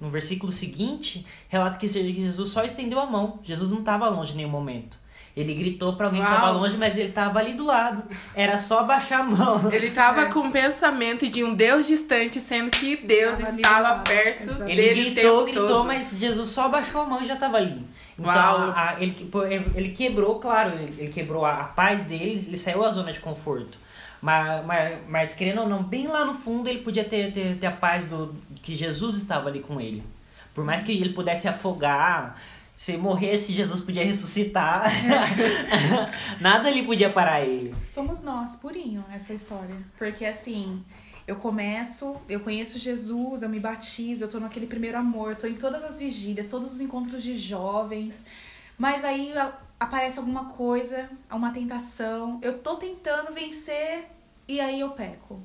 C: no versículo seguinte, relata que Jesus só estendeu a mão. Jesus não estava longe em nenhum momento. Ele gritou para alguém que estava
A: Uau.
C: longe, mas ele estava ali do lado. Era só abaixar a mão.
A: Ele tava
B: É.
A: com o pensamento de um Deus distante, sendo que Deus
B: Tava ali
A: estava perto
B: exato.
C: Ele
A: dele o
C: gritou,
A: tempo
C: gritou,
A: todo.
C: mas Jesus só abaixou a mão e já estava ali. Então,
A: Uau.
C: a- a- ele, ele quebrou, claro, ele, ele quebrou a, a paz dele, ele saiu da zona de conforto. Mas, mas, mas, querendo ou não, bem lá no fundo ele podia ter, ter, ter a paz do que Jesus estava ali com ele. Por mais que ele pudesse afogar, se morresse, Jesus podia ressuscitar. Nada ali podia parar ele.
B: Somos nós, purinho, essa história. Porque assim, eu começo, eu conheço Jesus, eu me batizo, eu tô naquele primeiro amor, tô em todas as vigílias, todos os encontros de jovens. Mas aí aparece alguma coisa, uma tentação, eu tô tentando vencer e aí eu peco.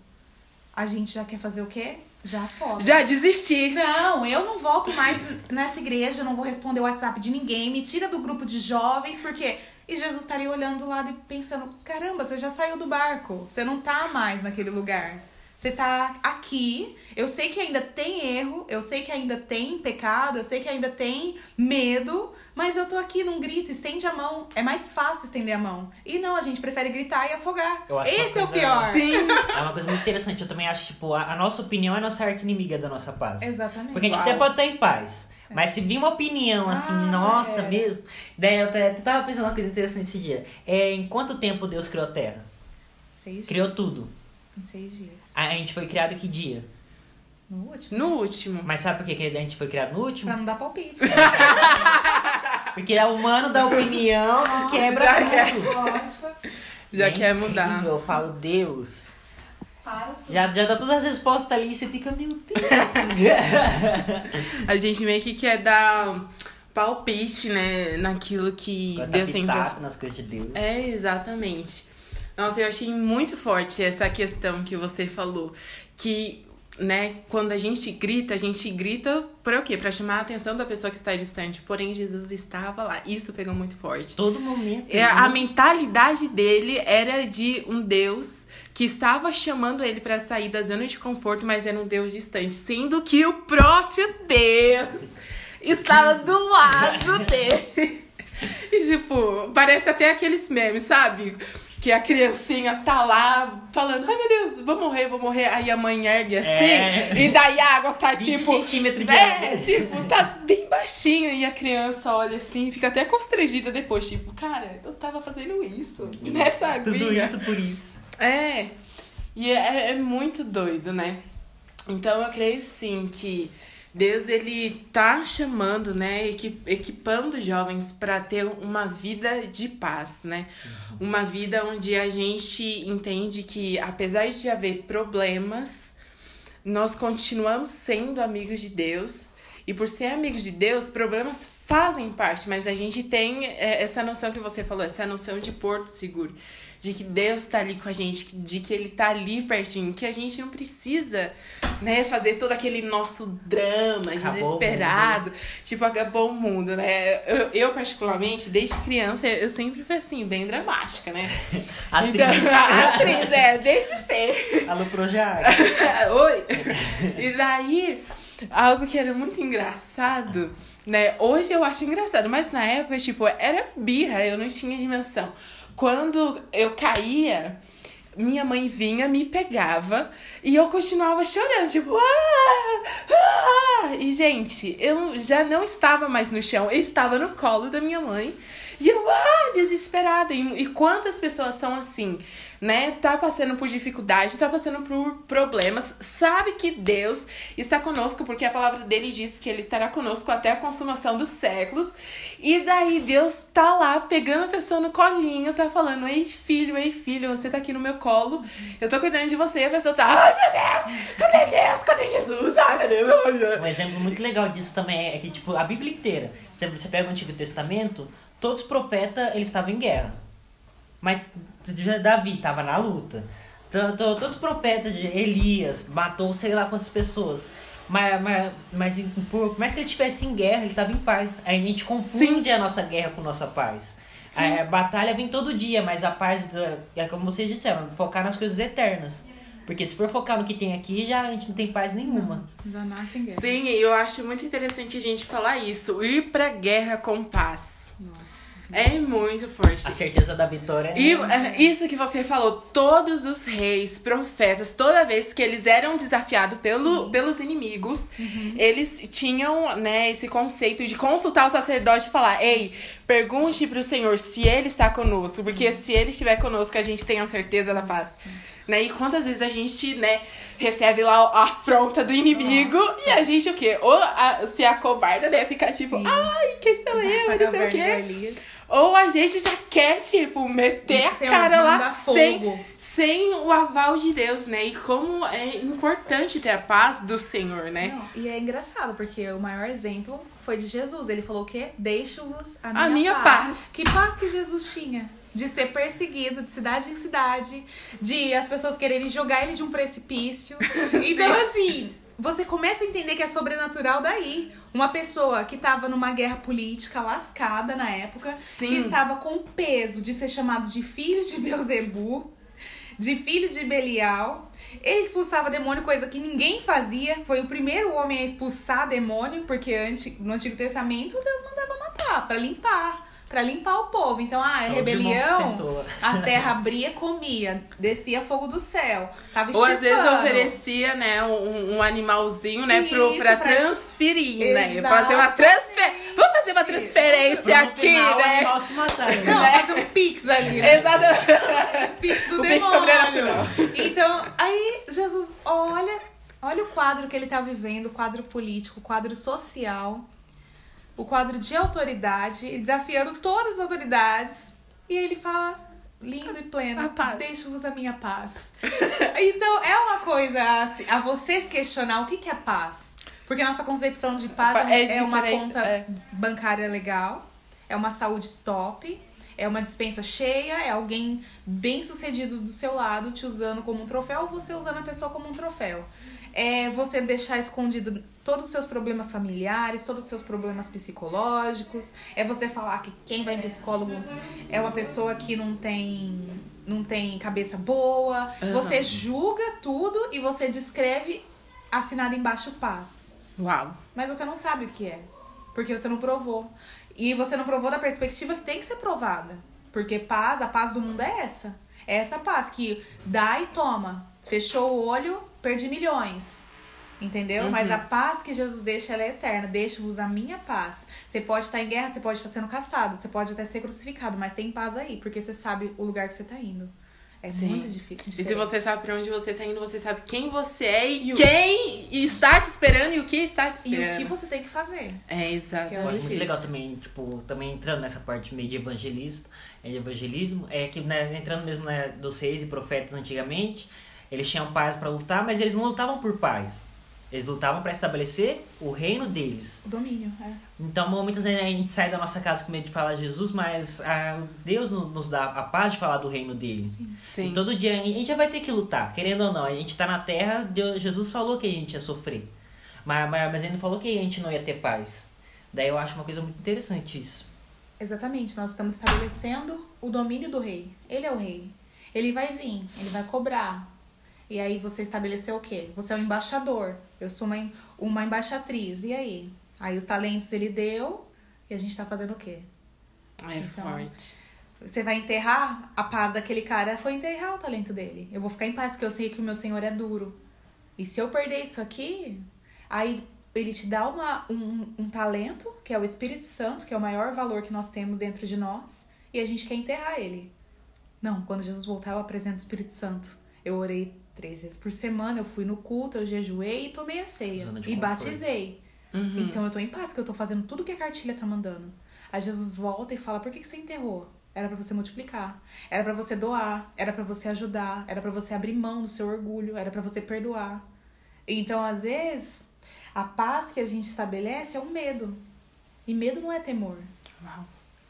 B: A gente já quer fazer o quê? Já afoga.
A: Já desisti.
B: Não, eu não volto mais nessa igreja, não vou responder o WhatsApp de ninguém, me tira do grupo de jovens, porque. E Jesus estaria olhando do lado e pensando: caramba, você já saiu do barco, você não tá mais naquele lugar. Você tá aqui, eu sei que ainda tem erro, eu sei que ainda tem pecado, eu sei que ainda tem medo, mas eu tô aqui, não grita, estende a mão. É mais fácil estender a mão. E não, a gente prefere gritar e afogar.
C: Eu acho uma
B: Esse é o pior.
A: Sim.
C: É uma coisa muito interessante. Eu também acho, tipo, a, a nossa opinião é a nossa arqui-inimiga da nossa paz.
B: Exatamente.
C: Porque a gente
A: Uau.
C: até pode estar em paz. Mas se vir uma opinião assim,
B: Ah,
C: nossa, mesmo. Daí eu até- tava pensando uma coisa interessante esse dia. É, em quanto tempo Deus criou a Terra?
B: Seis dias.
C: Criou tudo.
B: Em seis dias.
C: A, gente foi criado que dia?
B: No último.
A: No último.
C: Mas sabe por que que a gente foi criado no último?
B: Pra não dar palpite.
C: Porque o humano da opinião não quebra
A: Já
C: tudo.
A: quer. Já
C: É
A: quer mudar.
C: Eu falo, Deus.
B: Para tudo.
C: Já, já dá todas as respostas ali e você fica, meu Deus.
A: A gente meio que quer dar palpite, né, naquilo que Deus sempre
C: pitaco nas coisas de Deus.
A: É, exatamente. Nossa, eu achei muito forte essa questão que você falou. Que, né, quando a gente grita, a gente grita para o quê? Pra chamar a atenção da pessoa que está distante. Porém, Jesus estava lá. Isso pegou muito forte.
C: Todo momento.
A: É, a mentalidade dele era de um Deus que estava chamando ele para sair da zona de conforto, mas era um Deus distante, sendo que o próprio Deus estava do lado dele. E tipo, parece até aqueles memes, sabe? Que a criancinha tá lá falando, ai meu Deus, vou morrer, vou morrer. Aí a mãe ergue assim,
C: É.
A: e daí a água tá
C: 20
A: tipo.
C: centímetros de
A: É,
C: água.
A: tipo, tá bem baixinho e a criança olha assim, fica até constrangida depois, tipo, cara, eu tava fazendo isso nessa aguinha.
C: Tudo isso por isso.
A: É, e é, é muito doido, né? Então eu creio sim que Deus ele tá chamando, né, equi- equipando jovens para ter uma vida de paz, né? Uma vida onde a gente entende que apesar de haver problemas, nós continuamos sendo amigos de Deus. E por ser amigos de Deus, problemas fazem parte, mas a gente tem é, essa noção que você falou, essa noção de porto seguro. De que Deus tá ali com a gente, de que Ele tá ali pertinho, que a gente não precisa, né, fazer todo aquele nosso drama
C: Acabou
A: desesperado. Tipo, acabou o mundo, né? Eu, eu, particularmente, desde criança, eu sempre fui assim, bem dramática, né?
C: Atriz.
A: Então, a atriz, é, desde ser.
C: Alô, Projac.
A: Oi! E daí, algo que era muito engraçado, né? Hoje eu acho engraçado, mas na época, tipo, era birra, eu não tinha dimensão. Quando eu caía, minha mãe vinha, me pegava e eu continuava chorando, tipo, ah, ah! E, gente, eu já não estava mais no chão, eu estava no colo da minha mãe. E eu, ah, desesperada. E, e quantas pessoas são assim? né, tá passando por dificuldade, tá passando por problemas, sabe que Deus está conosco, porque a palavra dele diz que ele estará conosco até a consumação dos séculos. E daí Deus tá lá pegando a pessoa no colinho, tá falando: "Ei, filho, ei, filho, você tá aqui no meu colo. Eu tô cuidando de você". E a pessoa tá: "Ai, meu Deus! Cadê Deus? Cadê Jesus? Ai, meu Deus!".
C: Um exemplo muito legal disso também é que tipo a Bíblia inteira, você pega o Antigo Testamento, todos os profetas eles estavam em guerra. Mas Davi estava na luta. Todos os profetas de Elias matou sei lá quantas pessoas. Mas, mas, mas por mais que ele estivesse em guerra, ele estava em paz. Aí a gente confunde Sim. a nossa guerra com nossa paz. A, a batalha vem todo dia, mas a paz, é como vocês disseram, focar nas coisas eternas. Porque se for focar no que tem aqui, já a gente não tem paz nenhuma.
B: Já nasce em guerra.
A: Sim, eu acho muito interessante a gente falar isso. Ir pra guerra com paz.
B: Nossa.
A: É muito forte.
C: A certeza da vitória.
A: E é, isso que você falou, todos os reis, profetas, toda vez que eles eram desafiados pelo, pelos inimigos, uhum. eles tinham, né, esse conceito de consultar o sacerdote e falar: "Ei, pergunte pro Senhor se ele está conosco, porque se ele estiver conosco, a gente tem a certeza da paz". Né? E quantas vezes a gente, né, recebe lá a afronta do inimigo Nossa. e a gente o quê? Ou a, se a cobarda, né, ficar tipo, Sim. ai, quem sou eu? Não sei o quê. Ou a gente já quer, tipo, meter a cara lá sem, sem o aval de Deus, né? E como é importante ter a paz do Senhor, né?
B: Não, e é engraçado, porque o maior exemplo foi de Jesus. Ele falou o quê? Deixo-vos a minha,
A: a minha paz. paz.
B: Que paz que Jesus tinha? De ser perseguido de cidade em cidade, de as pessoas quererem jogar ele de um precipício. então, assim, você começa a entender que é sobrenatural daí. Uma pessoa que estava numa guerra política lascada na época,
A: Sim.
B: que estava com o peso de ser chamado de filho de Beuzebu, de filho de Belial. Ele expulsava demônio, coisa que ninguém fazia. Foi o primeiro homem a expulsar demônio, porque no Antigo Testamento Deus mandava matar para limpar para limpar o povo. Então, ah, é rebelião, a terra abria, comia, descia fogo do céu. Tava
A: Ou às vezes oferecia, né, um, um animalzinho, né, Isso, pro, pra, pra transferir, né? Fazer uma transferência. Vamos fazer uma transferência aqui, final, né?
B: Nossa, matar, né? Não, fazer um pix ali.
A: Né? Exatamente.
B: pix do o pix sobrenatural. Então, aí Jesus olha, olha o quadro que ele tá vivendo, o quadro político, o quadro social o quadro de autoridade, desafiando todas as autoridades. E ele fala, lindo e pleno, deixo-vos a minha paz. então, é uma coisa assim, a vocês questionar o que, que é paz. Porque a nossa concepção de paz é, é uma conta é. bancária legal, é uma saúde top, é uma dispensa cheia, é alguém bem sucedido do seu lado te usando como um troféu ou você usando a pessoa como um troféu é você deixar escondido todos os seus problemas familiares, todos os seus problemas psicológicos, é você falar que quem vai em psicólogo é uma pessoa que não tem não tem cabeça boa. Uhum. Você julga tudo e você descreve assinado embaixo paz.
A: Uau.
B: Mas você não sabe o que é, porque você não provou. E você não provou da perspectiva que tem que ser provada. Porque paz, a paz do mundo é essa. É essa paz que dá e toma. Fechou o olho, perdi milhões. Entendeu? Uhum. Mas a paz que Jesus deixa, ela é eterna. Deixo-vos a minha paz. Você pode estar em guerra, você pode estar sendo caçado, você pode até ser crucificado, mas tem paz aí, porque você sabe o lugar que você está indo. É Sim. muito difícil. Diferente.
A: E se você sabe para onde você está indo, você sabe quem você é e, e quem está te esperando e o que está te esperando.
B: E o que você tem que fazer.
A: É, exato.
C: Eu acho muito legal também, tipo, também entrando nessa parte meio de evangelista, de evangelismo, é que né, entrando mesmo né, dos reis e profetas antigamente, eles tinham paz para lutar, mas eles não lutavam por paz. Eles lutavam para estabelecer o reino deles.
B: O domínio, é.
C: Então, vezes a gente sai da nossa casa com medo de falar Jesus, mas ah, Deus nos dá a paz de falar do reino dele.
B: Sim.
A: Sim.
C: E todo dia a gente já vai ter que lutar, querendo ou não. A gente está na terra, Deus, Jesus falou que a gente ia sofrer. Mas, mas, mas ele não falou que a gente não ia ter paz. Daí eu acho uma coisa muito interessante isso.
B: Exatamente, nós estamos estabelecendo o domínio do rei. Ele é o rei. Ele vai vir, ele vai cobrar, e aí você estabeleceu o quê? Você é um embaixador. Eu sou uma, uma embaixatriz. E aí? Aí os talentos ele deu e a gente tá fazendo o quê?
A: É então, forte.
B: Você vai enterrar a paz daquele cara, foi enterrar o talento dele. Eu vou ficar em paz porque eu sei que o meu Senhor é duro. E se eu perder isso aqui, aí ele te dá uma, um, um talento, que é o Espírito Santo, que é o maior valor que nós temos dentro de nós, e a gente quer enterrar ele. Não, quando Jesus voltar, eu apresento o Espírito Santo. Eu orei três vezes por semana, eu fui no culto, eu jejuei e tomei a ceia. E
C: conforto.
B: batizei.
A: Uhum.
B: Então eu tô em paz, porque eu tô fazendo tudo que a cartilha tá mandando. Aí Jesus volta e fala: por que, que você enterrou? Era pra você multiplicar, era pra você doar, era pra você ajudar, era pra você abrir mão do seu orgulho, era pra você perdoar. Então, às vezes, a paz que a gente estabelece é o medo. E medo não é temor.
A: Uau.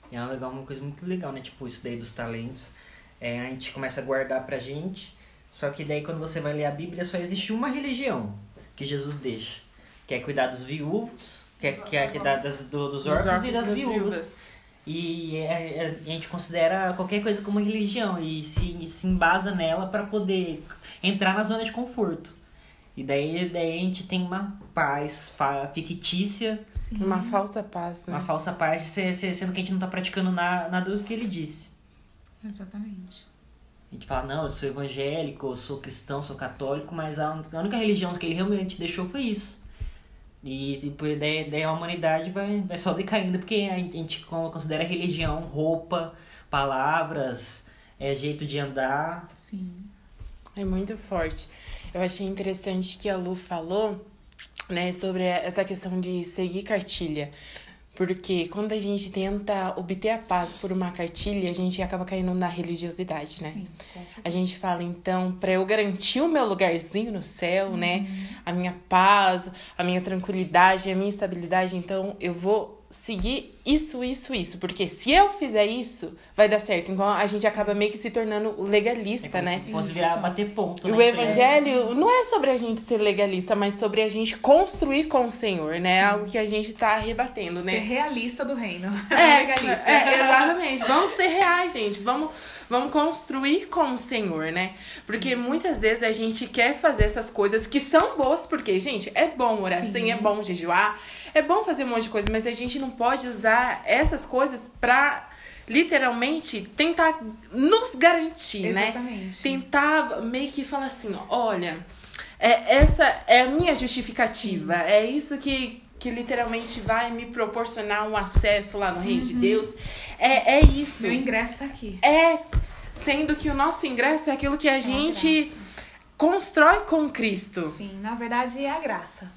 C: E é legal, uma coisa muito legal, né? Tipo, isso daí dos talentos. É, a gente começa a guardar pra gente. Só que daí quando você vai ler a Bíblia, só existe uma religião que Jesus deixa. Que é cuidar dos viúvos, que é, que é cuidar das, do- dos
A: Os
C: órfãos e das,
A: das
C: viúvas.
A: viúvas.
C: E é- é- a gente considera qualquer coisa como religião e se, se embasa nela pra poder entrar na zona de conforto. E daí, daí a gente tem uma paz fa- fictícia
B: Sim.
A: Uma falsa paz, né?
C: uma falsa paz, se- se- sendo que a gente não tá praticando na- nada do que ele disse.
B: Exatamente.
C: A gente fala, não, eu sou evangélico, eu sou cristão, sou católico, mas a, única religião que ele realmente deixou foi isso. E tipo, daí, daí a humanidade vai, vai só decaindo, porque a gente considera religião roupa, palavras, é, jeito de andar.
B: Sim.
A: É muito forte. Eu achei interessante que a Lu falou, né, sobre essa questão de seguir cartilha. Porque quando a gente tenta obter a paz por uma cartilha, a gente acaba caindo na religiosidade, né?
B: Sim.
A: A gente fala, então, para eu garantir o meu lugarzinho no céu, né?
B: Uhum.
A: A minha paz, a minha tranquilidade, a minha estabilidade, então eu vou seguir isso, isso, isso. Porque se eu fizer isso, vai dar certo. Então a gente acaba meio que se tornando
C: É
A: legalista,
C: como
A: né?
C: se fosse virar bater ponto.
A: E
C: na
A: o
C: empresa.
A: evangelho não é sobre a gente ser legalista, mas sobre a gente construir com o Senhor, né? Algo que a gente tá rebatendo,
B: Ser
A: né?
B: realista do reino.
A: É,
B: Legalista.
A: é, exatamente. Vamos ser reais, gente. Vamos, vamos construir com o Senhor, né? Porque muitas vezes a gente quer fazer essas coisas que são boas, porque, gente, é bom orar
B: Sim.
A: assim, é bom jejuar, é bom fazer um monte de coisa, mas a gente não pode usar essas coisas pra literalmente tentar nos garantir, né?
B: Exatamente.
A: tentar meio que falar assim, olha, é, essa é a minha justificativa, é isso que, que literalmente vai me proporcionar um acesso lá no reino de Deus. É, é isso.
B: Meu ingresso tá aqui.
A: É sendo que o nosso ingresso é aquilo que a gente
B: graça.
A: constrói com Cristo.
B: Sim, na verdade é a graça.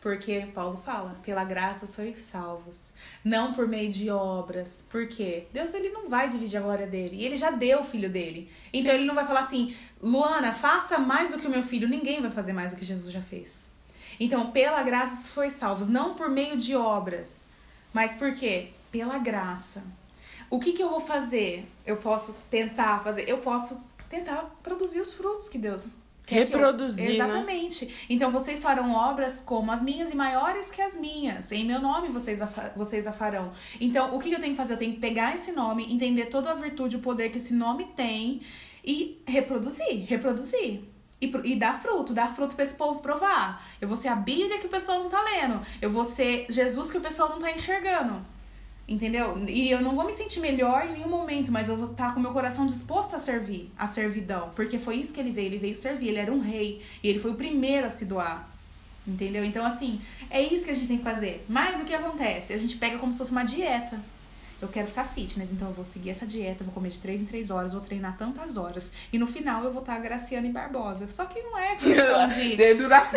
B: Porque Paulo fala, pela graça sois salvos, não por meio de obras. Por quê? Deus ele não vai dividir a glória dele, e ele já deu o filho dele. Então
A: Sim.
B: ele não vai falar assim: "Luana, faça mais do que o meu filho". Ninguém vai fazer mais do que Jesus já fez. Então, pela graça sois salvos, não por meio de obras. Mas por quê? Pela graça. O que que eu vou fazer? Eu posso tentar fazer, eu posso tentar produzir os frutos que Deus quer que eu-
A: Reproduzir, né?
B: Exatamente. Então vocês farão obras como as minhas e maiores que as minhas. Em meu nome vocês a, vocês a farão. Então, o que eu tenho que fazer? Eu tenho que pegar esse nome, entender toda a virtude, o poder que esse nome tem e reproduzir, reproduzir. E, e fruto, dar fruto pra esse povo provar. Eu vou ser a Bíblia que o pessoal não tá lendo. Eu vou ser Jesus que o pessoal não tá enxergando. Entendeu? E eu não vou me sentir melhor em nenhum momento, mas eu vou estar com o meu coração disposto a servir, a servidão. Porque foi isso que ele veio, ele veio servir, ele era um rei. E ele foi o primeiro a se doar. Entendeu? Então, assim, é isso que a gente tem que fazer. Mas o que acontece? A gente pega como se fosse uma dieta. Eu quero ficar fitness, então eu vou seguir essa dieta, vou comer de 3 em 3 horas, vou treinar tantas horas. E no final eu vou estar Graciane Barbosa. Só que não é questão de.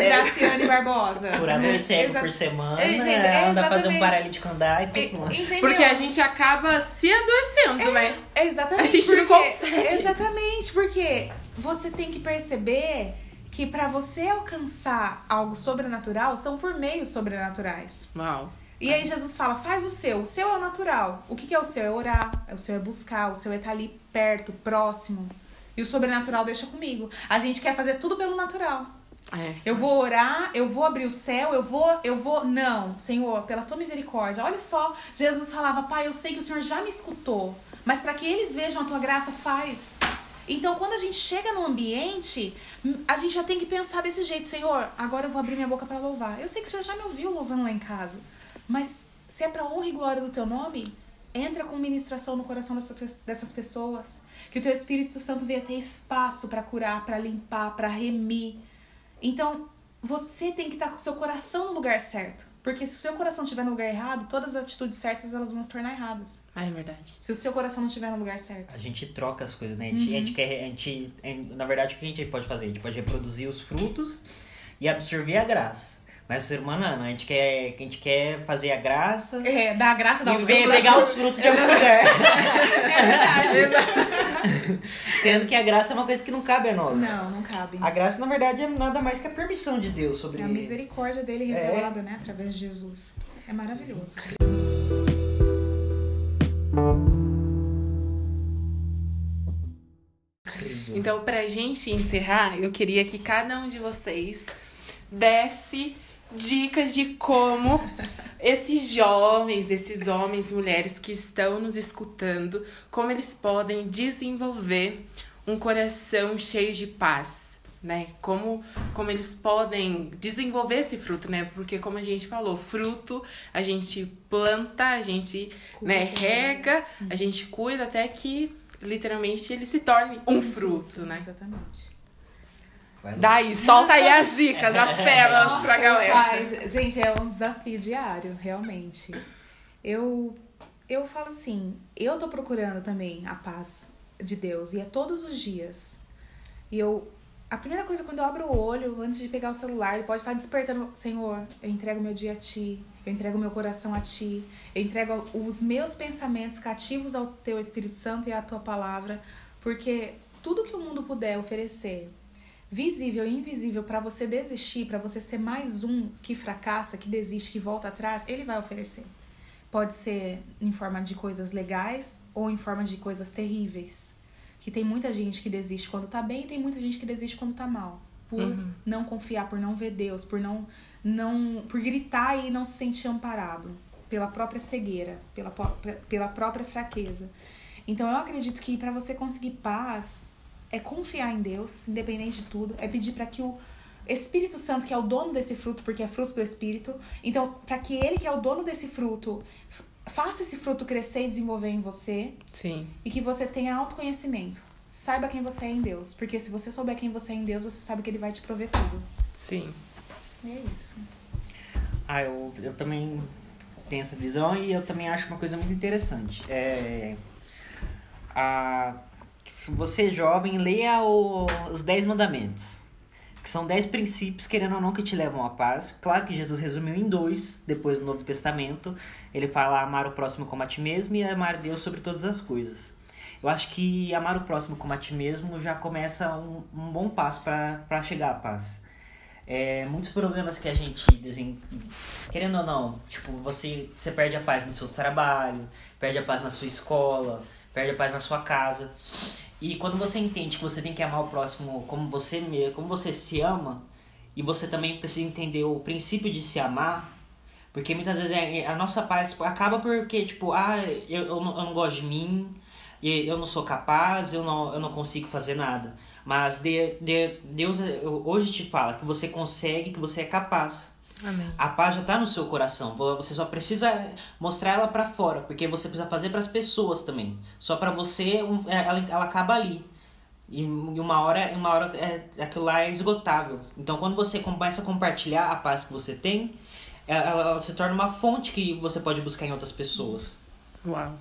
B: Graciane Barbosa.
C: Curador cego
B: Exa-
C: por semana?
B: É,
C: anda a fazer um paralítico andar e tudo mais.
B: Entendeu?
A: Porque a gente acaba se adoecendo, né?
B: Exatamente.
A: A gente não
B: porque-
A: consegue.
B: Exatamente, porque você tem que perceber que pra você alcançar algo sobrenatural, são por meios sobrenaturais.
A: Uau.
B: E aí Jesus fala, faz o seu. O seu é o natural. O que, que é o seu? É orar. O seu é buscar. O seu é estar ali perto, próximo. E o sobrenatural deixa comigo. A gente quer fazer tudo pelo natural.
A: É.
B: Eu vou orar, eu vou abrir o céu, eu vou, eu vou. Não, Senhor, pela tua misericórdia. Olha só, Jesus falava, Pai, eu sei que o Senhor já me escutou, mas para que eles vejam a tua graça, faz. Então, quando a gente chega no ambiente, a gente já tem que pensar desse jeito, Senhor, agora eu vou abrir minha boca para louvar. Eu sei que o Senhor já me ouviu louvando lá em casa, mas se é para honra e glória do teu nome, entra com ministração no coração dessas- dessas pessoas. Que o teu Espírito Santo venha ter espaço para curar, para limpar, para remir. Então, você tem que estar com o seu coração no lugar certo. Porque se o seu coração estiver no lugar errado, todas as atitudes certas elas vão se tornar erradas.
A: Ah, é verdade.
B: Se o seu coração não estiver no lugar certo.
C: A gente troca as coisas, né? A gente, a gente quer. A gente, na verdade, o que a gente pode fazer? A gente pode reproduzir os frutos e absorver a graça. Mas o ser humano não, a gente quer, a gente quer fazer a graça
B: É, dar a graça da
C: e ver pegar os frutos de algum lugar.
B: É verdade.
C: Sendo que a graça é uma coisa que não cabe a nós.
B: Não, não cabe.
C: A graça, na verdade, é nada mais que a permissão de Deus sobre
B: É a misericórdia dele
C: É.
B: revelada, né? Através de Jesus. É maravilhoso.
A: Então, pra gente encerrar, eu queria que cada um de vocês desse dicas de como esses jovens, esses homens e mulheres que estão nos escutando, como eles podem desenvolver um coração cheio de paz, né? Como, como eles podem desenvolver esse fruto, né? Porque como a gente falou, fruto a gente planta, a gente né, rega, a gente cuida até que literalmente ele se torne um fruto, né?
B: Exatamente.
A: Daí, solta aí as dicas, as pérolas pra galera.
B: Ai, gente, é um desafio diário, realmente. Eu, eu falo assim, eu tô procurando também a paz de Deus, e é todos os dias. E eu, a primeira coisa quando eu abro o olho, antes de pegar o celular, ele pode estar despertando, Senhor, eu entrego meu dia a Ti, eu entrego meu coração a Ti, eu entrego os meus pensamentos cativos ao Teu Espírito Santo e à Tua Palavra, porque tudo que o mundo puder oferecer, visível e invisível para você desistir, para você ser mais um que fracassa, que desiste, que volta atrás, ele vai oferecer. Pode ser em forma de coisas legais ou em forma de coisas terríveis. Que tem muita gente que desiste quando tá bem e tem muita gente que desiste quando tá mal. Por
A: Uhum.
B: não confiar, por não ver Deus, por não, não por gritar e não se sentir amparado pela própria cegueira, pela, pela própria fraqueza. Então eu acredito que para você conseguir paz é confiar em Deus, independente de tudo, é pedir para que o Espírito Santo, que é o dono desse fruto, porque é fruto do Espírito, então para que ele que é o dono desse fruto faça esse fruto crescer e desenvolver em você
A: Sim.
B: e que você tenha autoconhecimento. Saiba quem você é em Deus, porque se você souber quem você é em Deus, você sabe que ele vai te prover tudo.
A: Sim.
B: E é isso.
C: Ah, eu, eu também tenho essa visão e eu também acho uma coisa muito interessante. É, a, você jovem, leia o- os 10 mandamentos. Que são 10 princípios, querendo ou não, que te levam à paz. Claro que Jesus resumiu em dois, depois do Novo Testamento. Ele fala amar o próximo como a ti mesmo e amar Deus sobre todas as coisas. Eu acho que amar o próximo como a ti mesmo já começa um, um bom passo para chegar à paz. É, muitos problemas que a gente desen... querendo ou não, tipo, você, você perde a paz no seu trabalho, perde a paz na sua escola, perde a paz na sua casa. E quando você entende que você tem que amar o próximo como você mesmo, como você se ama, e você também precisa entender o princípio de se amar, porque muitas vezes é- a nossa paz acaba porque, tipo, ah, eu, eu, não, eu não gosto de mim, eu não sou capaz, eu não, eu não consigo fazer nada. Mas de, de, Deus hoje te fala que você consegue, que você é capaz.
A: Amém.
C: A paz já tá no seu coração. Você só precisa mostrar ela pra fora, porque você precisa fazer pras pessoas também. Só pra você, é, ela, ela acaba ali. E e uma hora, uma hora é, aquilo lá é esgotável. Então, quando você começa a compartilhar a paz que você tem, ela, ela se torna uma fonte que você pode buscar em outras pessoas.
A: Uau.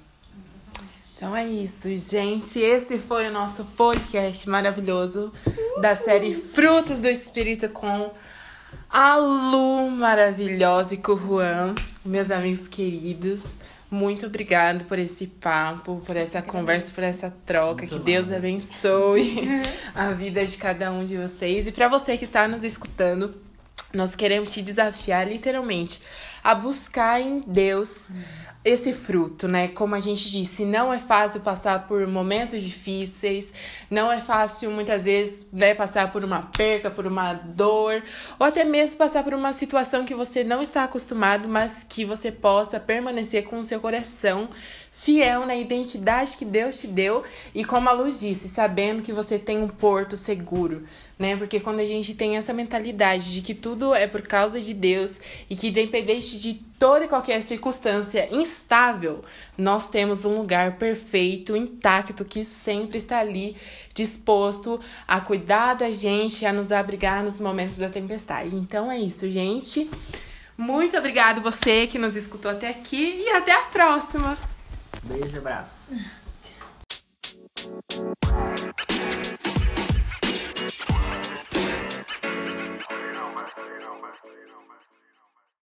A: Então é isso, gente. Esse foi o nosso podcast maravilhoso da série Frutos do Espírito com a Lu maravilhosa e com Juan, meus amigos queridos. Muito obrigado por esse papo, por essa conversa, por essa troca.
C: Muito
A: que Deus abençoe a vida de cada um de vocês. E para você que está nos escutando, nós queremos te desafiar literalmente a buscar em Deus esse fruto, né? Como a gente disse, não é fácil passar por momentos difíceis, não é fácil muitas vezes né, passar por uma perca, por uma dor, ou até mesmo passar por uma situação que você não está acostumado, mas que você possa permanecer com o seu coração fiel na identidade que Deus te deu e como a luz disse, sabendo que você tem um porto seguro, né? Porque quando a gente tem essa mentalidade de que tudo é por causa de Deus e que independente de toda e qualquer circunstância instável, nós temos um lugar perfeito, intacto, que sempre está ali disposto a cuidar da gente, a nos abrigar nos momentos da tempestade. Então é isso, gente. Muito obrigado você que nos escutou até aqui e até a próxima.
C: Beijo e abraço. know, know.